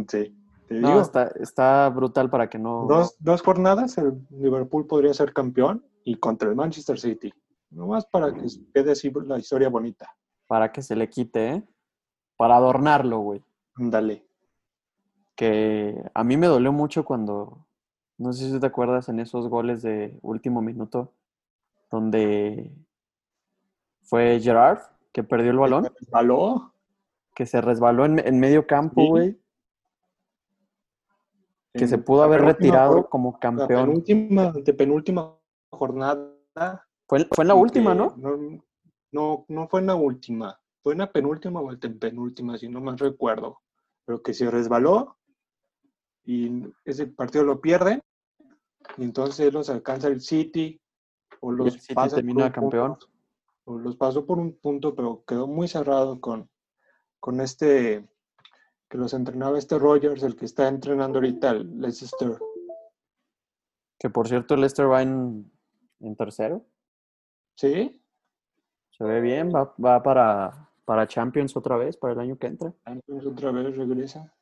Sí, te No, digo, está, está brutal para que no... dos, dos jornadas el Liverpool podría ser campeón y contra el Manchester City. Nomás para que quede así la historia bonita. Para que se le quite, ¿eh? Para adornarlo, güey. Dale. que a mí me dolió mucho cuando, no sé si te acuerdas en esos goles de último minuto, donde fue Gerard que perdió el balón, ¿Baló? que se resbaló en, en medio campo, Sí. Que se pudo haber retirado como La campeón. penúltima, de penúltima jornada. Fue, fue en la última, ¿no? no, no, no fue en la última. Fue en la penúltima o en penúltima, si no mal recuerdo. Pero que se resbaló y ese partido lo pierde. Y entonces los alcanza el City o los el City pasa termina campeón. punto, o los pasó por un punto, pero quedó muy cerrado con, con este que los entrenaba este Rogers, el que está entrenando ahorita el Leicester. Que por cierto el Leicester va en, en tercero, ¿Sí? se ve bien, va, va para, para Champions otra vez, para el año que entra. Entonces otra vez regresa.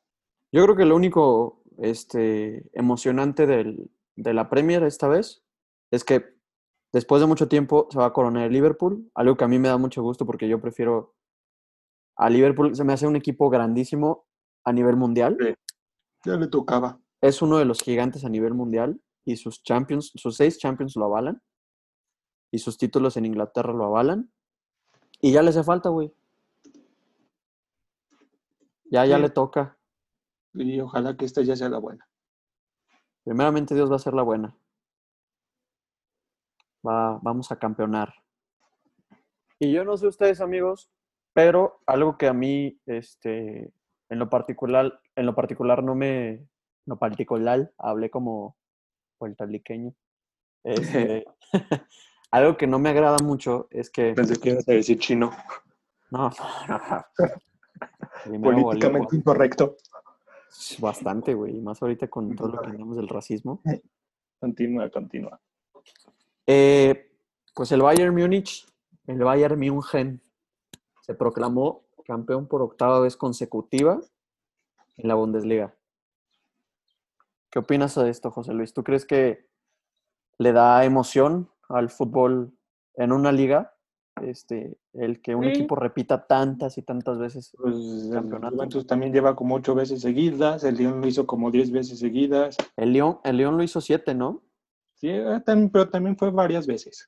Yo creo que lo único este, emocionante del- de la Premier esta vez es que después de mucho tiempo se va a coronar el Liverpool, algo que a mí me da mucho gusto porque yo prefiero a Liverpool, se me hace un equipo grandísimo a nivel mundial, Sí. Ya le tocaba. es uno de los gigantes a nivel mundial y sus champions, sus seis champions lo avalan y sus títulos en Inglaterra lo avalan y ya le hace falta, güey. Ya, ya le toca. Y ojalá que esta ya sea la buena. Primeramente Dios va a ser la buena. Va, vamos a campeonar. Y yo no sé ustedes, amigos, pero algo que a mí, este, en lo particular, en lo particular no me, en lo particular, hablé como puertorriqueño. <laughs> Este, <laughs> algo que no me agrada mucho es que, Pensé que ibas a decir chino. no, no, <laughs> Políticamente incorrecto. Bastante, güey, y más ahorita con todo lo que tenemos del racismo. Continúa, continúa. Eh, pues el Bayern Múnich, el Bayern München, se proclamó campeón por octava vez consecutiva en la Bundesliga. ¿Qué opinas de esto, José Luis? ¿Tú crees que le da emoción al fútbol en una liga? Este, el que un Sí. equipo repita tantas y tantas veces. Pues el Campeonato. Juventus también lleva como ocho veces seguidas, el León lo hizo como diez veces seguidas. El León, el León lo hizo siete, ¿no? Sí, eh, pero también fue varias veces.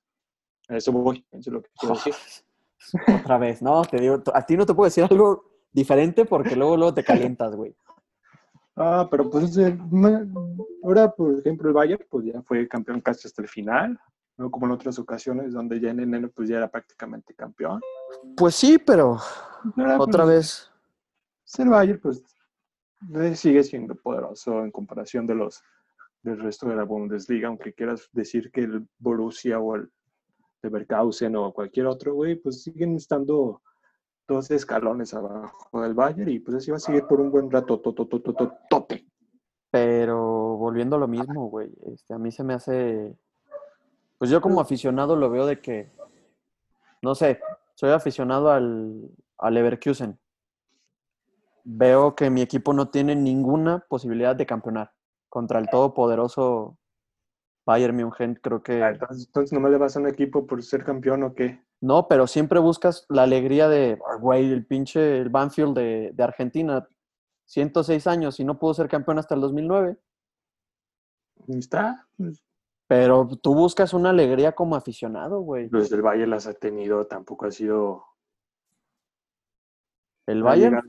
A eso voy, eso es lo que quiero decir. <laughs> Otra vez, no, te digo, a ti no te puedo decir algo diferente porque luego, luego te calientas, güey. Ah, pero pues ahora, por ejemplo, el Bayern pues ya fue campeón casi hasta el final, no como en otras ocasiones donde ya en enero pues ya era prácticamente campeón. Pues sí, pero Ahora, otra pues, vez. el Bayern pues eh, sigue siendo poderoso en comparación de los del resto de la Bundesliga, aunque quieras decir que el Borussia o el Leverkusen o cualquier otro, güey, pues siguen estando dos escalones abajo del Bayern y pues así va a seguir por un buen rato, tote. Pero volviendo a lo mismo, güey, este, a mí se me hace, pues yo como aficionado lo veo de que, no sé, soy aficionado al, al Leverkusen. Veo que mi equipo no tiene ninguna posibilidad de campeonar contra el todopoderoso Bayern München. Creo que Ah, Entonces, entonces nomás le vas a un equipo por ser campeón o qué? no, pero siempre buscas la alegría de, "Ah, güey, el pinche el Banfield de, de Argentina, 106 años y no pudo ser campeón hasta el 2009. Ahí está. Pues, Pero tú buscas una alegría como aficionado, güey. Los del Bayern las ha tenido, tampoco ha sido. El Bayern,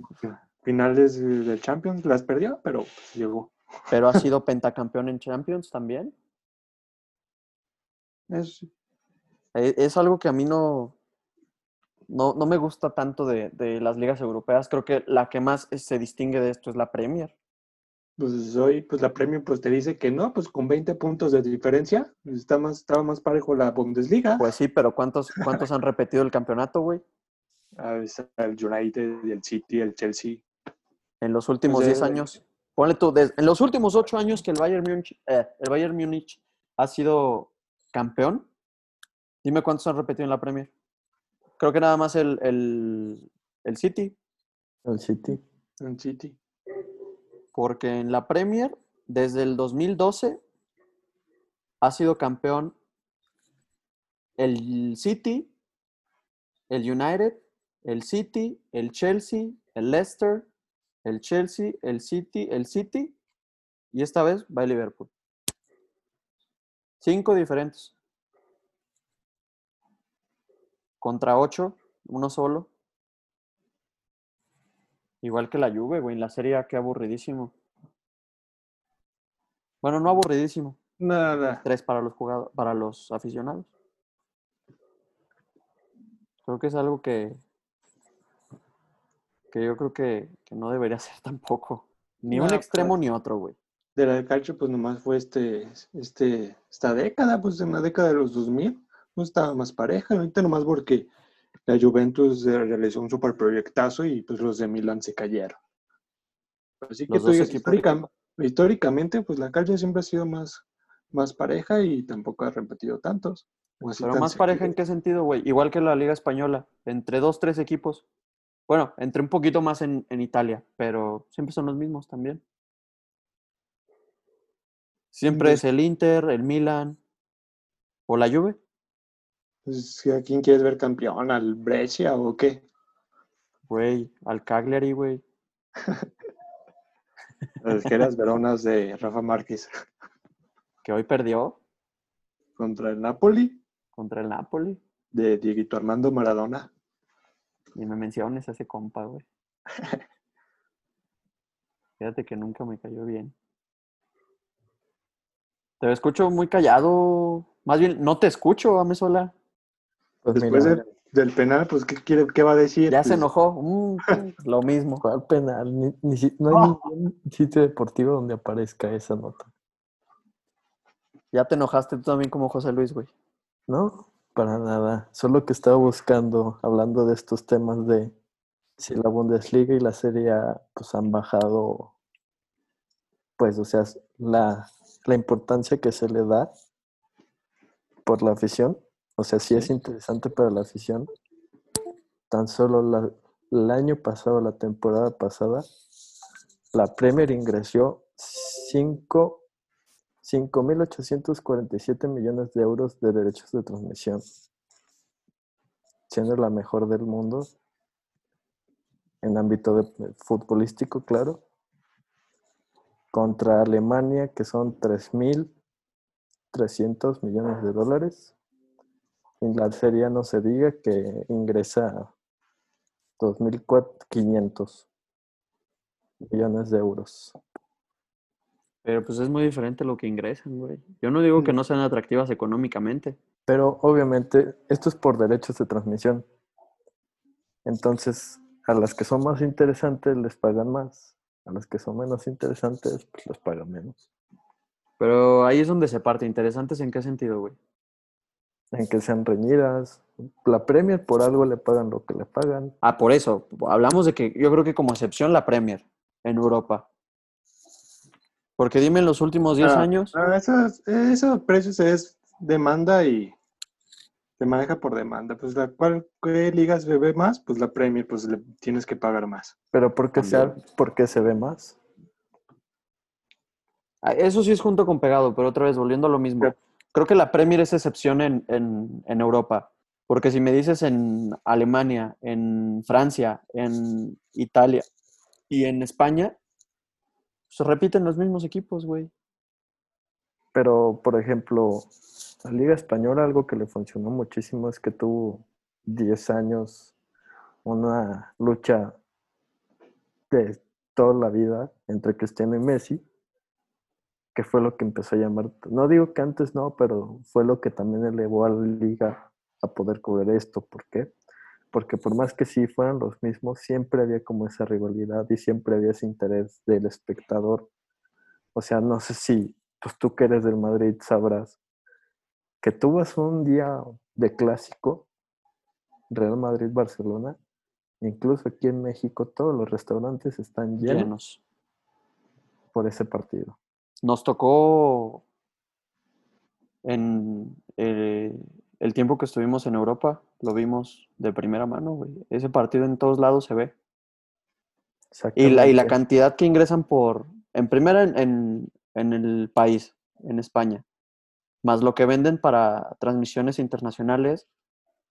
Finales de- del Champions las perdió, pero pues, llegó. pero ha <laughs> sido pentacampeón en Champions también. Es, E- Es algo que a mí no, no, no me gusta tanto de, de las ligas europeas. Creo que la que más se distingue de esto es la Premier. pues hoy, pues la Premier pues te dice que no, pues con 20 puntos de diferencia, pues, está más, estaba más parejo la Bundesliga. Pues sí, pero ¿cuántos, cuántos han repetido el campeonato, güey? <laughs> Ah, el United, el City, el Chelsea. En los últimos Pues, 10 eh, años. Ponle tú, en los últimos 8 años que el Bayern Múnich, eh, el Bayern Múnich ha sido campeón, dime cuántos han repetido en la Premier. Creo que nada más el, el, el City, El City. El City. porque en la Premier, desde el 2012, ha sido campeón el City, el United, el City, el Chelsea, el Leicester, el Chelsea, el City, el City, y esta vez va el Liverpool. Cinco diferentes. Contra ocho, uno solo. Igual que la Juve, güey, en la Serie A, qué aburridísimo. Bueno, no aburridísimo. Nada. Tres para los jugadores, para los aficionados. Creo que es algo que, que yo creo que, que no debería <laughs> ser tampoco. Ni un extremo pero- ni otro, güey. De la calcio, pues nomás fue este, este, esta década, pues en la década de los 2000, no estaba más pareja, ahorita nomás porque la Juventus realizó un super proyectazo y pues los de Milan se cayeron. Así que Los tú dos dices, equipos. histórica- históricamente, pues la calcio siempre ha sido más, más pareja y tampoco ha repetido tantos. Pero más pareja en qué sentido, güey. Igual que la Liga Española, entre dos, tres equipos. Bueno, entre un poquito más en, en Italia, pero siempre son los mismos también. Siempre es el Inter, el Milan o la Juve. Pues, ¿A quién quieres ver campeón? ¿Al Brescia o qué? Güey, al Cagliari, güey. Las Veronas de Rafa Márquez Que hoy perdió contra el Napoli contra el Napoli. de Dieguito Armando Maradona. Y me menciones a ese compa, güey. <laughs> Fíjate que nunca me cayó bien. Te escucho muy callado. Más bien, no te escucho, Ame sola. Pues Después mira, del, del penal, pues, ¿qué, quiere, qué va a decir? Ya se Pues, enojó. Mm, <laughs> lo mismo. ¿cuál penal? Ni- ni si- no hay ningún sitio deportivo donde aparezca esa nota. Ya te enojaste tú también como José Luis, güey. No, para nada. Solo que estaba buscando, hablando de estos temas de si la Bundesliga y la Serie A pues han bajado, pues, o sea, la, la importancia que se le da por la afición. O sea, sí es interesante para la afición. Tan solo la- el año pasado, la temporada pasada, la Premier ingresó 5 5.847 millones de euros de derechos de transmisión, siendo la mejor del mundo en ámbito de, futbolístico, claro, contra Alemania, que son 3.300 millones de dólares. En la Serie A no se diga que ingresa 2.500 millones de euros. Pero pues es muy diferente lo que ingresan, güey. Yo no digo que no sean atractivas económicamente. Pero obviamente esto es por derechos de transmisión. Entonces, a las que son más interesantes les pagan más. A las que son menos interesantes, pues les pagan menos. Pero ahí es donde se parte. ¿Interesantes en qué sentido, güey? En que sean reñidas. La Premier por algo le pagan lo que le pagan. Ah, por eso. Hablamos de que yo creo que como excepción la Premier en Europa. Porque dime en los últimos 10 Ah, años. ah, esos, esos precios es demanda y se maneja por demanda. Pues la cual ¿qué ligas se ve más? Pues la Premier, pues le tienes que pagar más. Pero porque, sea, También. porque se ve más. Ah, Eso sí es junto con pegado, pero otra vez volviendo a lo mismo. Creo que la Premier es excepción en, en, en Europa. Porque si me dices en Alemania, en Francia, en Italia y en España, se repiten los mismos equipos, güey. Pero, por ejemplo, la Liga Española, algo que le funcionó muchísimo es que tuvo 10 años una lucha de toda la vida entre Cristiano y Messi, que fue lo que empezó a llamar, no digo que antes no, pero fue lo que también elevó a la liga a poder cubrir esto. ¿Por qué? Porque por más que sí fueran los mismos, siempre había como esa rivalidad y siempre había ese interés del espectador. O sea, no sé si pues tú que eres del Madrid sabrás que tú vas un día de clásico, Real Madrid-Barcelona, incluso aquí en México todos los restaurantes están llenos Llenos. por ese partido. Nos tocó en eh, el tiempo que estuvimos en Europa, lo vimos de primera mano, güey. Ese partido en todos lados se ve. Y la, y la cantidad que ingresan por, en primera en, en, en el país, en España, más lo que venden para transmisiones internacionales,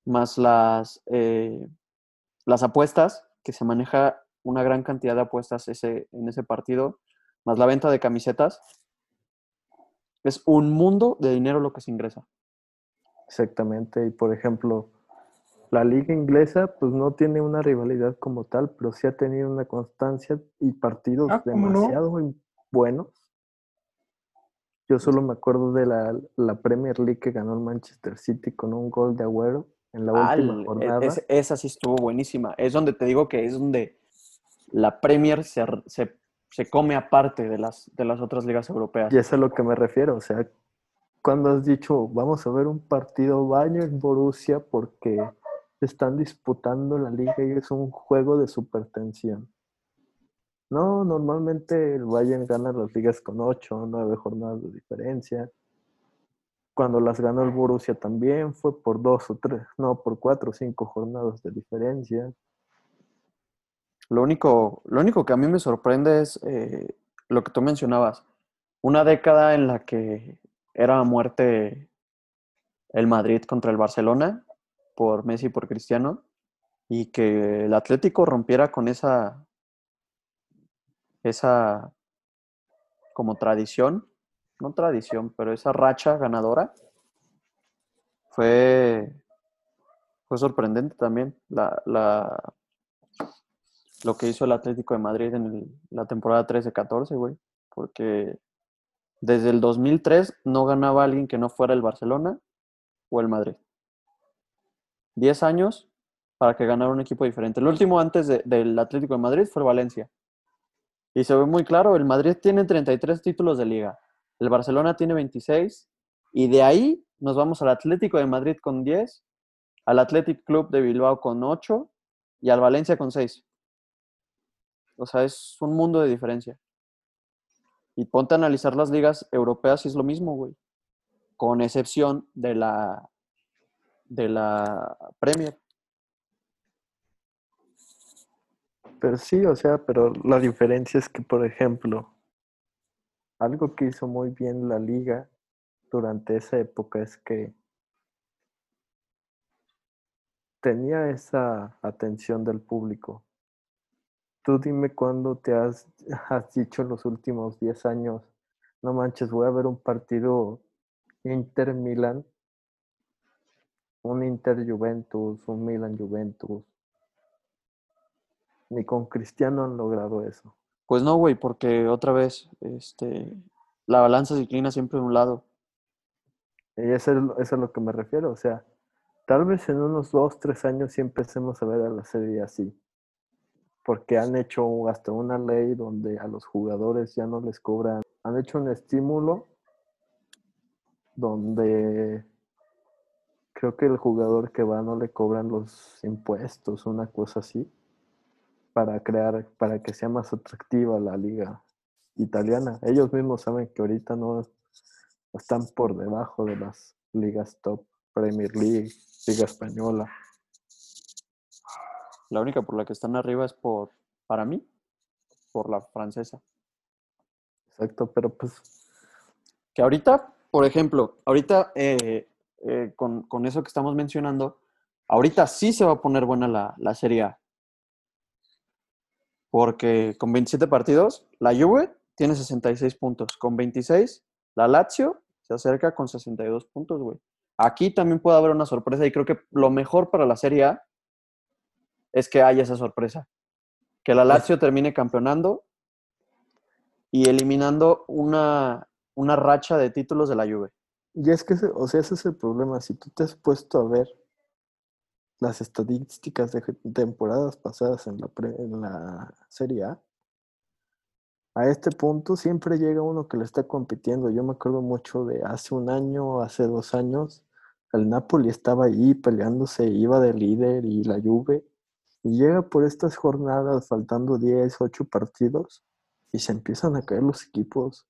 más las, eh, las apuestas, que se maneja una gran cantidad de apuestas ese, en ese partido, más la venta de camisetas, es un mundo de dinero lo que se ingresa. Exactamente. Y por ejemplo, la liga inglesa pues no tiene una rivalidad como tal, pero sí ha tenido una constancia y partidos Ah, demasiado buenos. Yo solo me acuerdo de la, la Premier League que ganó el Manchester City con un gol de Agüero en la última el- jornada. es- esa sí estuvo buenísima. Es donde te digo que es donde la Premier se, se, se come aparte de las, de las otras ligas europeas. Y es a lo que me refiero, o sea, cuando has dicho, vamos a ver un partido Bayern-Borussia porque están disputando la liga y es un juego de supertensión. No, normalmente el Bayern gana las ligas con 8 o 9 jornadas de diferencia. Cuando las ganó el Borussia también fue por dos o tres, no, por cuatro o cinco jornadas de diferencia. Lo único, lo único que a mí me sorprende es eh, lo que tú mencionabas. Una década en la que era a muerte el Madrid contra el Barcelona por Messi y por Cristiano y que el Atlético rompiera con esa esa como tradición, no tradición, pero esa racha ganadora fue fue sorprendente también la, la, lo que hizo el Atlético de Madrid en la temporada 13-14, güey. Porque desde el 2003 no ganaba alguien que no fuera el Barcelona o el Madrid. 10 años para que ganara un equipo diferente. El último antes de- del Atlético de Madrid fue Valencia. Y se ve muy claro, el Madrid tiene 33 títulos de liga, el Barcelona tiene 26 y de ahí nos vamos al Atlético de Madrid con 10, al Athletic Club de Bilbao con 8 y al Valencia con 6. O sea, es un mundo de diferencia. Y ponte a analizar las ligas europeas y es lo mismo, güey. Con excepción de la de la Premier. Pero sí, o sea, pero la diferencia es que, por ejemplo, algo que hizo muy bien la liga durante esa época es que tenía esa atención del público. Tú dime cuándo te has, has dicho en los últimos 10 años, no manches, voy a ver un partido Inter-Milan, un Inter-Juventus, un Milan-Juventus. Ni con Cristiano han logrado eso. Pues no, güey, porque otra vez, este, la balanza se inclina siempre de un lado. Y eso es, eso es a lo que me refiero. O sea, tal vez en unos dos, tres años sí empecemos a ver a la serie así. Porque han hecho hasta una ley donde a los jugadores ya no les cobran. Han hecho un estímulo donde creo que el jugador que va no le cobran los impuestos, una cosa así, para crear, para que sea más atractiva la liga italiana. Ellos mismos saben que ahorita no están por debajo de las ligas top, Premier League, Liga Española. La única por la que están arriba es por, para mí, por la francesa. Exacto, pero pues Que ahorita, por ejemplo, ahorita eh, eh, con, con eso que estamos mencionando, ahorita sí se va a poner buena la, la Serie A. Porque con 27 partidos, la Juve tiene 66 puntos. Con 26, la Lazio se acerca con 62 puntos, güey. Aquí también puede haber una sorpresa y creo que lo mejor para la Serie A es que haya esa sorpresa. Que la Lazio termine campeonando y eliminando una, una racha de títulos de la Juve. Y es que, ese- o sea, ese es el problema. Si tú te has puesto a ver las estadísticas de temporadas pasadas en la, en la Serie A, a este punto siempre llega uno que le está compitiendo. Yo me acuerdo mucho de hace un año, hace dos años, el Napoli estaba ahí peleándose, iba de líder y la Juve, y llega por estas jornadas, faltando 10, 8 partidos, y se empiezan a caer los equipos.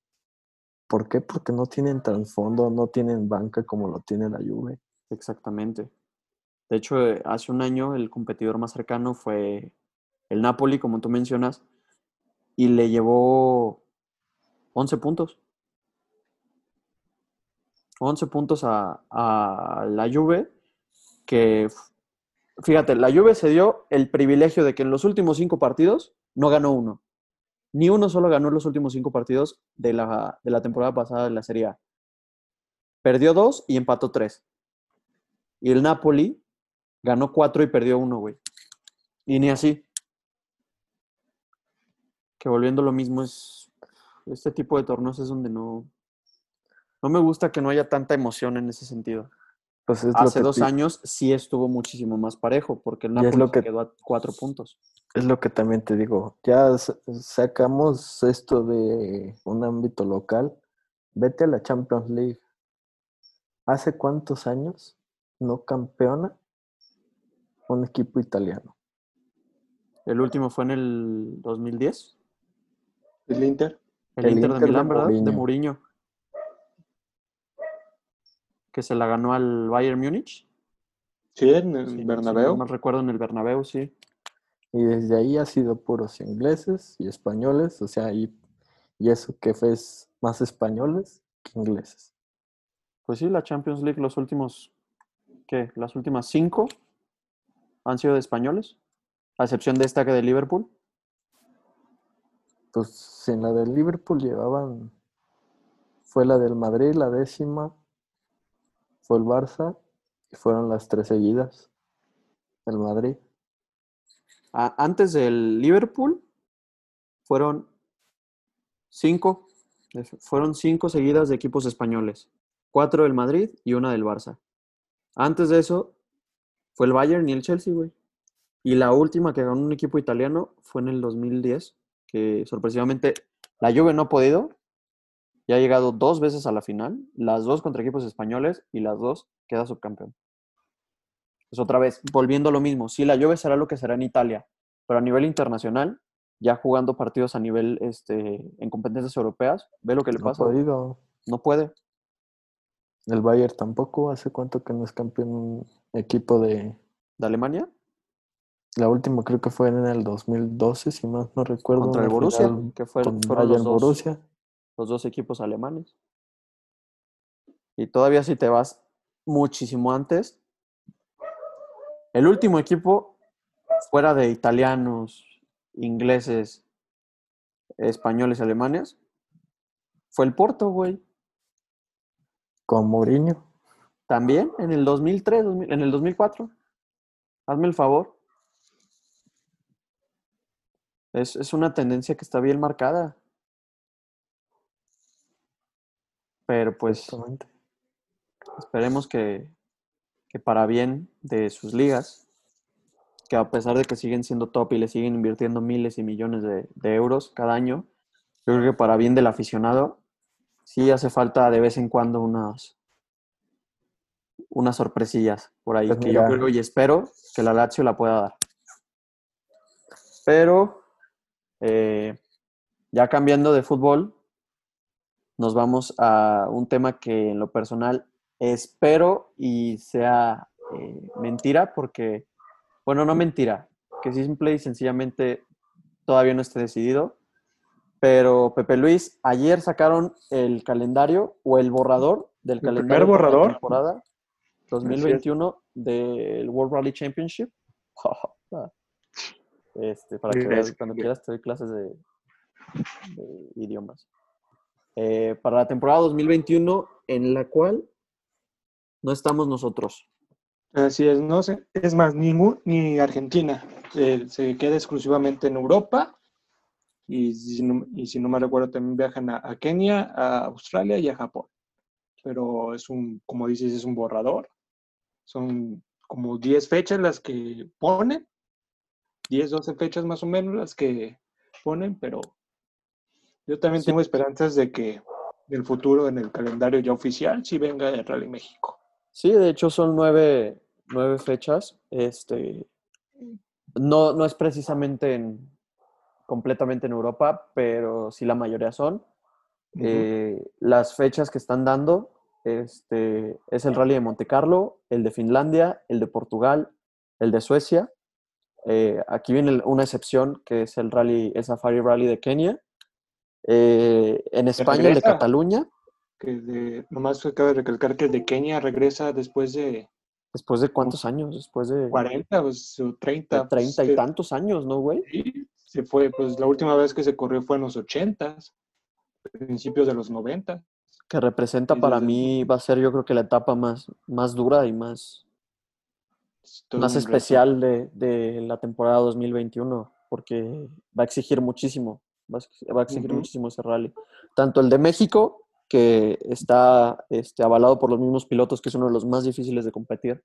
¿Por qué? Porque no tienen trasfondo, no tienen banca como lo tiene la Juve. Exactamente. De hecho, eh, hace un año el competidor más cercano fue el Napoli, como tú mencionas, y le llevó 11 puntos. 11 puntos a, a la Juve, que fíjate, la Juve se dio el privilegio de que en los últimos cinco partidos no ganó uno. Ni uno solo ganó en los últimos cinco partidos de la, de la temporada pasada de la Serie A. Perdió dos y empató tres. Y el Napoli ganó cuatro y perdió uno, güey. Y ni así. Que volviendo lo mismo es. Este tipo de torneos es donde no. No me gusta que no haya tanta emoción en ese sentido. Pues es Hace dos años sí estuvo muchísimo más parejo, porque el Napoli que- quedó a cuatro puntos. Es lo que también te digo. Ya sa- sacamos esto de un ámbito local. Vete a la Champions League. ¿Hace cuántos años no campeona un equipo italiano? El último fue en el 2010. El Inter. El, El Inter, Inter de de Milán, ¿verdad? De Mourinho. Que se la ganó al Bayern Múnich. Sí, en el si Bernabéu. no recuerdo en el Bernabéu, sí. Y desde ahí ha sido puros ingleses y españoles. O sea, y, y eso que fue es más españoles que ingleses. Pues sí, la Champions League, los últimos, ¿qué? Las últimas cinco han sido de españoles, a excepción de esta que de Liverpool. Pues en la del Liverpool llevaban, fue la del Madrid, la décima, fue el Barça y fueron las tres seguidas. El Madrid. antes del Liverpool fueron cinco, fueron cinco seguidas de equipos españoles, cuatro del Madrid y una del Barça. Antes de eso fue el Bayern y el Chelsea, güey. Y la última que ganó un equipo italiano fue en el 2010, que sorpresivamente la Juve no ha podido. Ya ha llegado dos veces a la final, las dos contra equipos españoles y las dos queda subcampeón. Pues otra vez, volviendo a lo mismo, sí, la Juve será lo que será en Italia, pero a nivel internacional, ya jugando partidos a nivel, este, en competencias europeas, ve lo que le No pasa. podido. No puede. El Bayern tampoco. ¿Hace cuánto que no es campeón un equipo de... ¿De Alemania? La última creo que fue en el 2012, si más no recuerdo. Contra el Borussia, final que fue, con fueron los Bayern dos, Borussia. los dos equipos alemanes. Y todavía si te vas muchísimo antes, el último equipo fuera de italianos, ingleses, españoles y alemanes fue el Porto, güey. Con Mourinho. También en el 2003, 2000 en el 2004. Hazme el favor. Es, es una tendencia que está bien marcada. Pero pues esperemos que, que para bien de sus ligas, que a pesar de que siguen siendo top y le siguen invirtiendo miles y millones de, de euros cada año, yo creo que para bien del aficionado, sí hace falta de vez en cuando unas, unas sorpresillas por ahí, Pues que yo creo y espero que la Lazio la pueda dar. Pero eh, ya cambiando de fútbol, nos vamos a un tema que en lo personal espero y sea eh, mentira, porque, bueno, no mentira, que simple y sencillamente todavía no esté decidido. Pero Pepe Luis, ayer sacaron el calendario o el borrador del ¿El primer calendario para la borrador? temporada 2021 del World Rally Championship. <laughs> Este, para que veas, cuando quieras te doy clases de, de idiomas. Eh, para la temporada 2021, en la cual no estamos nosotros. Así es, no sé, es más, ningún, ni Argentina, eh, se queda exclusivamente en Europa y si no, y si no me recuerdo también viajan a, a Kenia, a Australia y a Japón. Pero es un, como dices, es un borrador. Son como 10 fechas las que ponen, 10, 12 fechas más o menos las que ponen, pero yo también Sí. tengo esperanzas de que en el futuro, en el calendario ya oficial, sí venga el Rally México. Sí, de hecho son nueve, nueve fechas. Este, no, no es precisamente en, completamente en Europa, pero sí la mayoría son. Ujú. Eh, las fechas que están dando este, es el Rally de Monte Carlo, el de Finlandia, el de Portugal, el de Suecia. Eh, aquí viene una excepción que es el rally, el Safari Rally de Kenia. Eh, en España el de. Cataluña, que de, nomás cabe recalcar que el de Kenia regresa después de después de cuántos años, después de, 40 pues, o de 30. 30 y tantos años, ¿no, güey? sí, se fue, pues la última vez que se corrió fue en los 80, principios de los 90. Que representa para mí, va a ser yo creo que la etapa más, más dura y más, más especial de, de la temporada 2021, porque va a exigir muchísimo, va a exigir muchísimo ese rally. Tanto el de México, que está este, avalado por los mismos pilotos, que es uno de los más difíciles de competir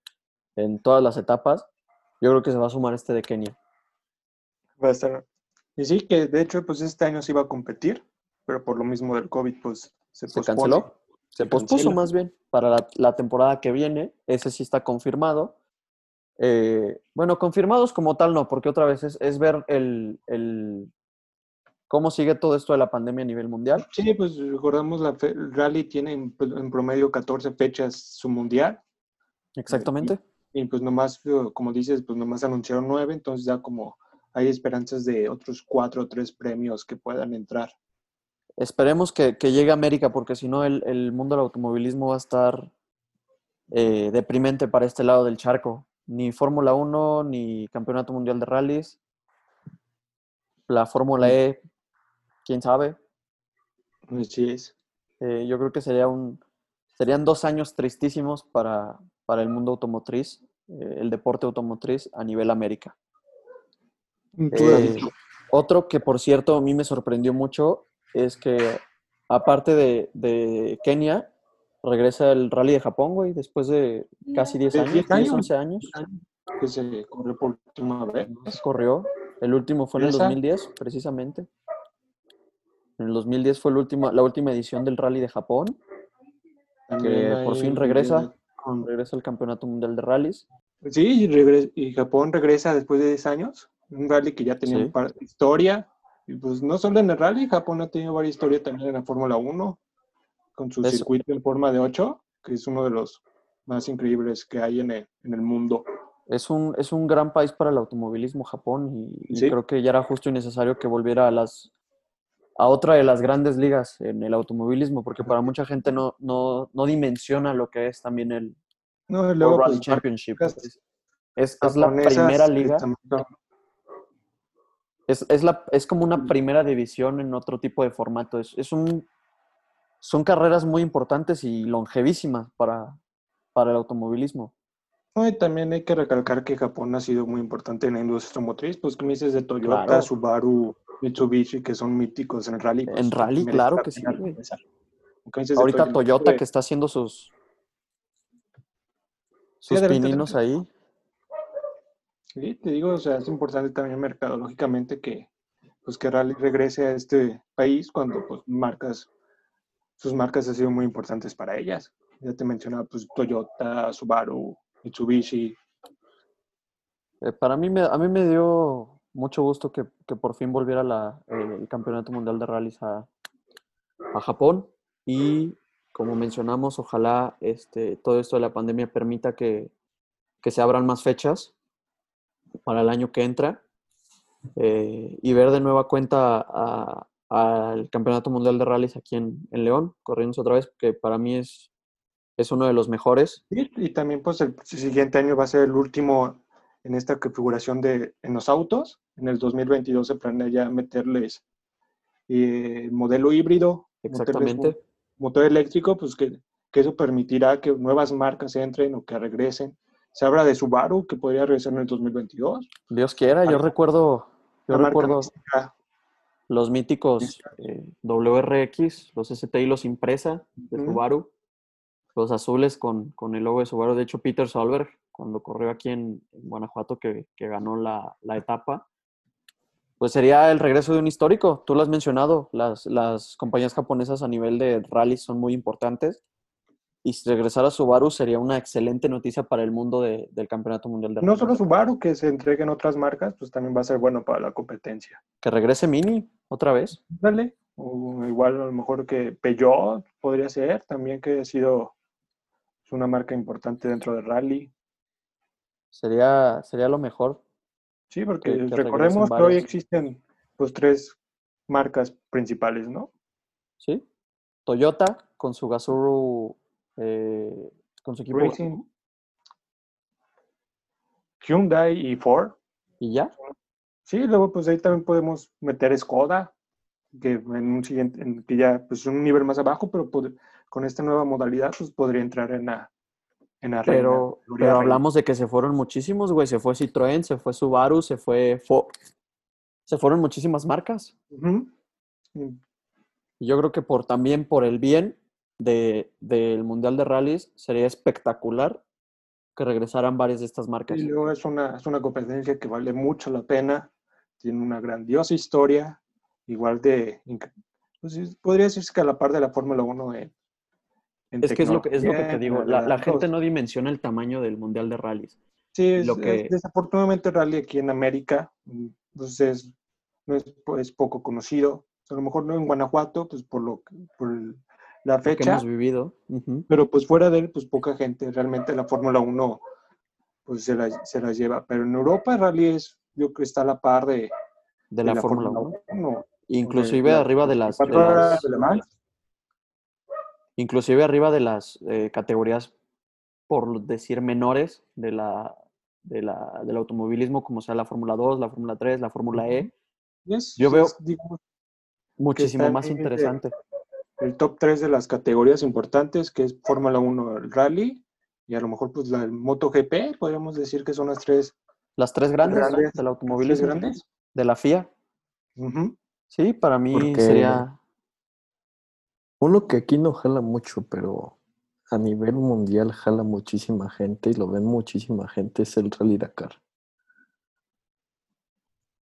en todas las etapas, yo creo que se va a sumar este de Kenia. Va a estar- Y sí, que de hecho, pues este año se iba a competir, pero por lo mismo del COVID, pues se, Se canceló, se Se pospuso cancela. más bien para la, la temporada que viene, ese sí está confirmado. Eh, bueno, confirmados como tal no, porque otra vez es, es ver el, el- cómo sigue todo esto de la pandemia a nivel mundial. Sí, pues recordamos, la fe- el rally tiene en, pues, en promedio 14 fechas su mundial. Exactamente. Y pues nomás, eh, como dices, pues nomás anunciaron nueve, entonces ya como hay esperanzas de otros cuatro o tres premios que puedan entrar. Esperemos que, que llegue a América, porque si no el, el mundo del automovilismo va a estar eh, deprimente para este lado del charco. Ni Fórmula 1, ni Campeonato Mundial de Rallys. La Fórmula E, quién sabe. Así es. Eh, yo creo que sería un, serían dos años tristísimos para, para el mundo automotriz, eh, el deporte automotriz a nivel América. Eh, otro que, por cierto, a mí me sorprendió mucho es que, aparte de, de Kenia, regresa el Rally de Japón, güey, después de casi 10 ¿De años, 10 10, años? 11 años. que se corrió por última vez. Corrió. El último fue en el ¿Esa? 2010, precisamente. En el 2010 fue el último, la última edición del Rally de Japón. También por fin regresa. Regresa al Campeonato Mundial de Rallys. Sí, y Japón regresa después de 10 años. Un rally que ya tenía Sí. un par de historia. Y pues no solo en el rally, Japón ha tenido varias historias también en la Fórmula 1, con su Eso. circuito en forma de 8, que es uno de los más increíbles que hay en el, en el mundo. Es un, es un gran país para el automovilismo, Japón, y, creo que ya era justo y necesario que volviera a las a otra de las grandes ligas en el automovilismo, porque para mucha gente no, no, no dimensiona lo que es también el No, World Rally pues, Championship. Es, es- es la primera que liga, es, es, la, es como una primera división en otro tipo de formato. Es, es un, son carreras muy importantes y longevísimas para, para el automovilismo. No, y también hay que recalcar que Japón ha sido muy importante en la industria motriz, pues que me dices de Toyota, Claro. Subaru, Mitsubishi, que son míticos en rally. pues, En rally, claro la que sí, Ahorita Toyota pues, que está haciendo sus, sus adelante, pininos ahí. Sí, te digo, o sea, es importante también mercadológicamente que, pues, que Rally regrese a este país cuando pues, marcas, sus marcas han sido muy importantes para ellas. Ya te mencionaba, pues, Toyota, Subaru, Mitsubishi. Eh, para mí, me, a mí me dio mucho gusto que, que por fin volviera la, eh, el Campeonato Mundial de Rallys a, a Japón y como mencionamos, ojalá este, todo esto de la pandemia permita que, que se abran más fechas para el año que entra eh, y ver de nueva cuenta al Campeonato Mundial de Rallys aquí en, en León, corriéndose otra vez, que para mí es, es uno de los mejores. Y, y también, pues, el siguiente año va a ser el último en esta configuración de en los autos. En el 2022 se planea ya meterles eh, modelo híbrido, Exactamente. un motor eléctrico, pues que, que eso permitirá que nuevas marcas entren o que regresen. Se habla de Subaru, que podría regresar en el 2022. Dios quiera, yo Ah, recuerdo, yo recuerdo mística, los míticos eh, WRX, los STI, los Impresa de. Subaru, los azules con, con el logo de Subaru. De hecho, Peter Solberg, cuando corrió aquí en, en Guanajuato, que, que ganó la, la etapa, pues sería el regreso de un histórico. Tú lo has mencionado, las, las compañías japonesas a nivel de rally son muy importantes. Y si regresara Subaru sería una excelente noticia para el mundo de- del Campeonato Mundial de No solo Subaru, que se entreguen otras marcas, pues también va a ser bueno para la competencia. Que regrese Mini otra vez. Dale. O igual a lo mejor que Peugeot podría ser, también que ha sido una marca importante dentro del rally. Sería, sería lo mejor. Sí, porque Que- que recordemos que hoy existen pues tres marcas principales, ¿no? ¿sí? Toyota con su Gazoo, eh, con su equipo Racing, Hyundai y Ford. y ya. Sí, luego pues ahí también podemos meter Skoda, que en un siguiente, en- que ya pues un nivel más abajo, pero pod- con esta nueva modalidad pues podría entrar en la, en la Pero, pero hablamos de que se fueron muchísimos, güey. Se fue Citroën, se fue Subaru, se fue Ford. Se fueron muchísimas marcas. Y yo creo que por también por el bien de, del Mundial de Rallys sería espectacular que regresaran varias de estas marcas. Y luego es una, es una competencia que vale mucho la pena, tiene una grandiosa historia, igual de, pues, podría decirse que a la par de la Fórmula 1 en, en Es que es lo que, es lo que te digo. La, la gente no dimensiona el tamaño del Mundial de Rallys. Sí, es, lo es- que- desafortunadamente el rally aquí en América, mm, pues es, no es, es poco conocido, a lo mejor no en Guanajuato, pues por, lo, que- por el- la lo que fecha, hemos vivido. Pero pues fuera de él, pues poca gente, realmente la Fórmula 1 pues se la, se la lleva, pero en Europa el rally es, yo creo que está a la par de, De de la Fórmula 1. 1. Inclusive la- arriba de las, de 24 horas las- de inclusive arriba de las eh, categorías, por decir menores, de la, de la, del automovilismo, como sea la Fórmula 2, la Fórmula 3, la Fórmula E, Yo veo- muchísimo más interesante. El top 3 de las categorías importantes, que es Fórmula 1, el rally, y a lo mejor pues la el MotoGP, podríamos decir que son las tres Las tres grandes grandes, del las tres automovilismo. grandes. de la FIA. Sí, para mí Porque- sería. Uno que aquí no jala mucho, pero a nivel mundial jala muchísima gente y lo ven muchísima gente, es el Rally Dakar.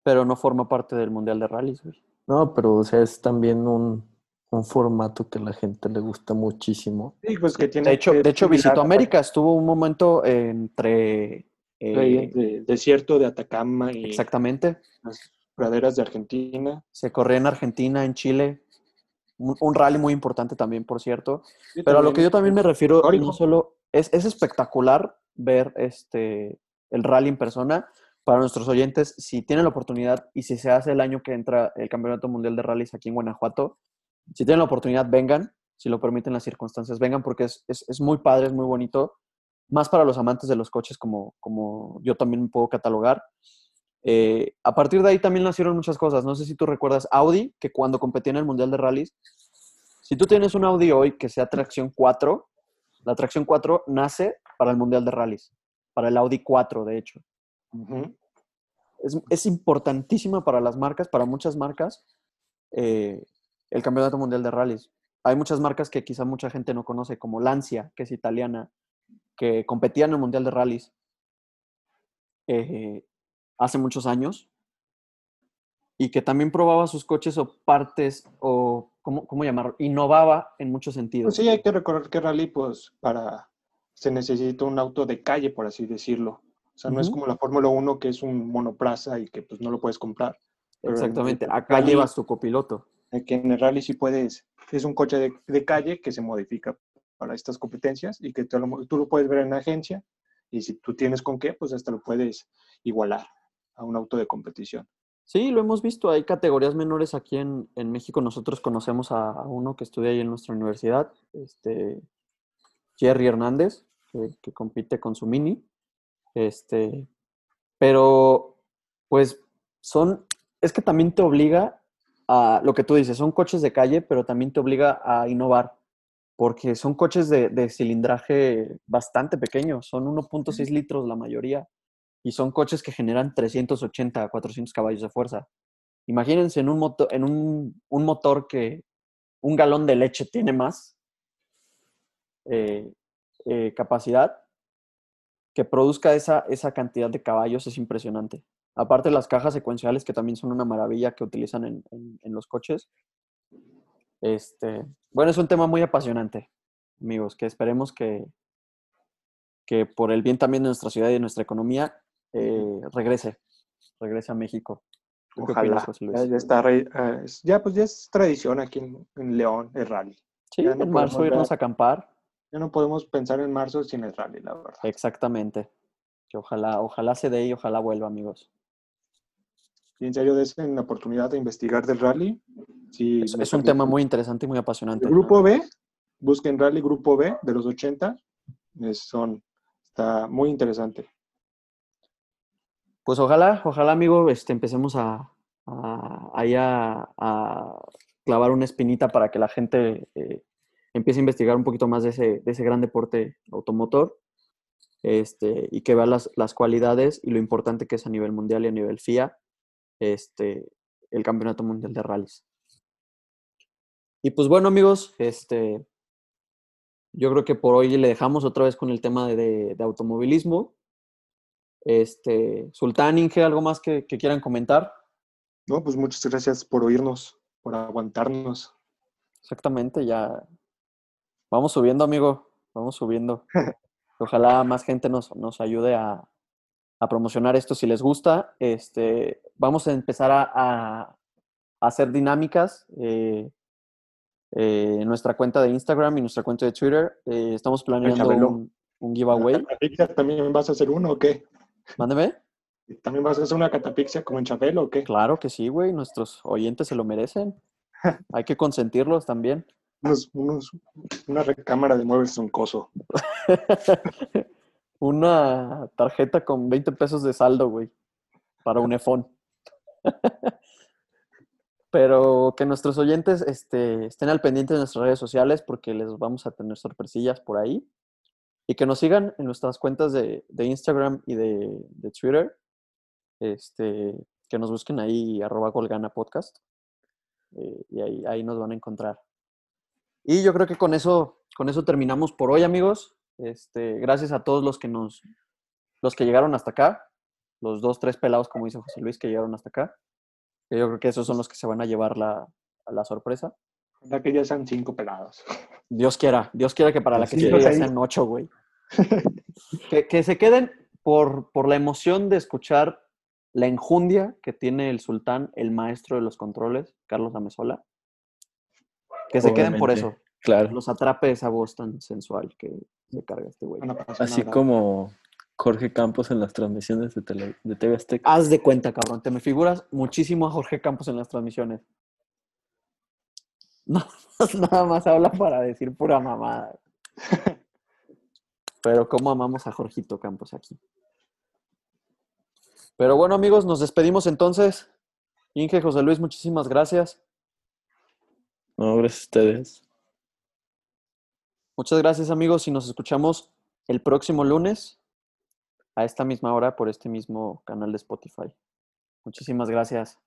Pero no forma parte del Mundial de Rallys, güey. No, pero o sea, es también un, un formato que a la gente le gusta muchísimo. Sí, pues que tiene De hecho, que de hecho visitó América, estuvo un momento entre. eh, desierto de Atacama y exactamente. las praderas de Argentina. Se corría en Argentina, en Chile. Un, un rally muy importante también, por cierto. Sí, Pero a lo que yo también me refiero, histórico. no solo. Es, es espectacular ver este el rally en persona. Para nuestros oyentes, si tienen la oportunidad y si se hace el año que entra el Campeonato Mundial de Rallys aquí en Guanajuato, si tienen la oportunidad, vengan, si lo permiten las circunstancias, vengan porque es, es, es muy padre, es muy bonito, más para los amantes de los coches como, como yo también me puedo catalogar. Eh, a partir de ahí también nacieron muchas cosas. No sé si tú recuerdas Audi, que cuando competía en el Mundial de Rallys, si tú tienes un Audi hoy que sea tracción 4, la tracción 4 nace para el Mundial de Rallys, para el Audi 4, de hecho. Es, es importantísima para las marcas, para muchas marcas, eh, el Campeonato Mundial de Rallys. Hay muchas marcas que quizá mucha gente no conoce, como Lancia, que es italiana, que competía en el Mundial de Rallys eh, hace muchos años y que también probaba sus coches o partes o, ¿cómo, cómo llamarlo? Innovaba en muchos sentidos. Pues sí, hay que recordar que rally, pues, para se necesita un auto de calle, por así decirlo. O sea, no es como la Fórmula 1 que es un monoplaza y que pues no lo puedes comprar. Exactamente. Acá llevas tu copiloto. Eh, Que en el rally sí puedes, es un coche de, calle que se modifica para estas competencias y que tú lo puedes ver en la agencia y si tú tienes con qué, pues hasta lo puedes igualar a un auto de competición. Sí, lo hemos visto. Hay categorías menores aquí en, en México. Nosotros conocemos a, a uno que estudia ahí en nuestra universidad, este, Jerry Hernández, que, que compite con su mini. Este, pero, pues, son, es que también te obliga a, lo que tú dices, son coches de calle, pero también te obliga a innovar, porque son coches de, de cilindraje bastante pequeño, son 1.6 litros la mayoría y son coches que generan 380 a 400 caballos de fuerza. Imagínense en un, moto- en un, un motor que un galón de leche tiene más eh, eh, capacidad, que produzca esa, esa cantidad de caballos es impresionante. Aparte las cajas secuenciales, que también son una maravilla que utilizan en, en- en los coches. Este, bueno, es un tema muy apasionante, amigos, que esperemos que, que por el bien también de nuestra ciudad y de nuestra economía eh, regrese, regrese a México. ¿Tú qué Ojalá. opinas? Ya, está, eh, ya, pues ya es tradición aquí en, en León el rally. Sí, no en marzo irnos ver. a acampar. Ya no podemos pensar en marzo sin el rally, la verdad. Exactamente. Que ojalá, ojalá se dé y ojalá vuelva, amigos. Y en serio, desen la oportunidad de investigar del rally. Sí, Es, un tema muy interesante y muy apasionante. El grupo B, busquen Rally Grupo B de los 80. es- son, está muy interesante. Pues ojalá, ojalá, amigo, este, empecemos a, a, a clavar una espinita para que la gente eh, empiece a investigar un poquito más de ese, de ese gran deporte automotor este, y que vea las, las cualidades y lo importante que es a nivel mundial y a nivel FIA este, el Campeonato Mundial de Rallys. Y pues bueno, amigos, este, yo creo que por hoy le dejamos otra vez con el tema de, de- de automovilismo. Este, Sultán, Inge, ¿algo más que, que quieran comentar? No, pues muchas gracias por oírnos, por aguantarnos. Exactamente, ya vamos subiendo, amigo, vamos subiendo. <laughs> Ojalá más gente nos, nos ayude a, a promocionar esto si les gusta. Este, vamos a empezar a, hacer dinámicas eh, eh, en nuestra cuenta de Instagram y nuestra cuenta de Twitter. Eh, estamos planeando un, un giveaway. ¿Catapixia también vas a hacer uno o qué? Mándeme. ¿También vas a hacer una catapixia como en Chabelo o qué? Claro que sí, güey. Nuestros oyentes se lo merecen. <laughs> Hay que consentirlos también. Unos, unos- una recámara de muebles soncoso. <laughs> Una tarjeta con 20 pesos de saldo, güey, para un <laughs> iPhone. <laughs> Pero que nuestros oyentes este, estén al pendiente de nuestras redes sociales porque les vamos a tener sorpresillas por ahí. Y que nos sigan en nuestras cuentas de, de Instagram y de, de Twitter. Este, que nos busquen ahí, arroba Golgana Podcast. eh, y ahí, ahí nos van a encontrar. Y yo creo que con eso, con eso terminamos por hoy, amigos. Este, gracias a todos los que nos, los que llegaron hasta acá, los dos, tres pelados, como dice José Luis, que llegaron hasta acá. Que Yo creo que esos son los que se van a llevar la, a la sorpresa. Ojalá que ya sean cinco pelados. Dios quiera, Dios quiera que para la que Así sigue es. ya sean ocho, güey. que, que se queden por, por la emoción de escuchar la enjundia que tiene el sultán, el maestro de los controles, Carlos Amezola. Que se queden por eso. Claro. Los atrape esa voz tan sensual que se carga este güey. Pasar Así como Jorge Campos en las transmisiones de, tele, de TV Azteca. Haz de cuenta, cabrón. Te me figuras muchísimo a Jorge Campos en las transmisiones. <laughs> No, nada más habla para decir pura mamada. <laughs> Pero cómo amamos a Jorgito Campos aquí. Pero bueno, amigos, nos despedimos entonces. Inge, José Luis, muchísimas gracias. No, gracias a ustedes. Muchas gracias, amigos, y nos escuchamos el próximo lunes a esta misma hora por este mismo canal de Spotify. Muchísimas gracias.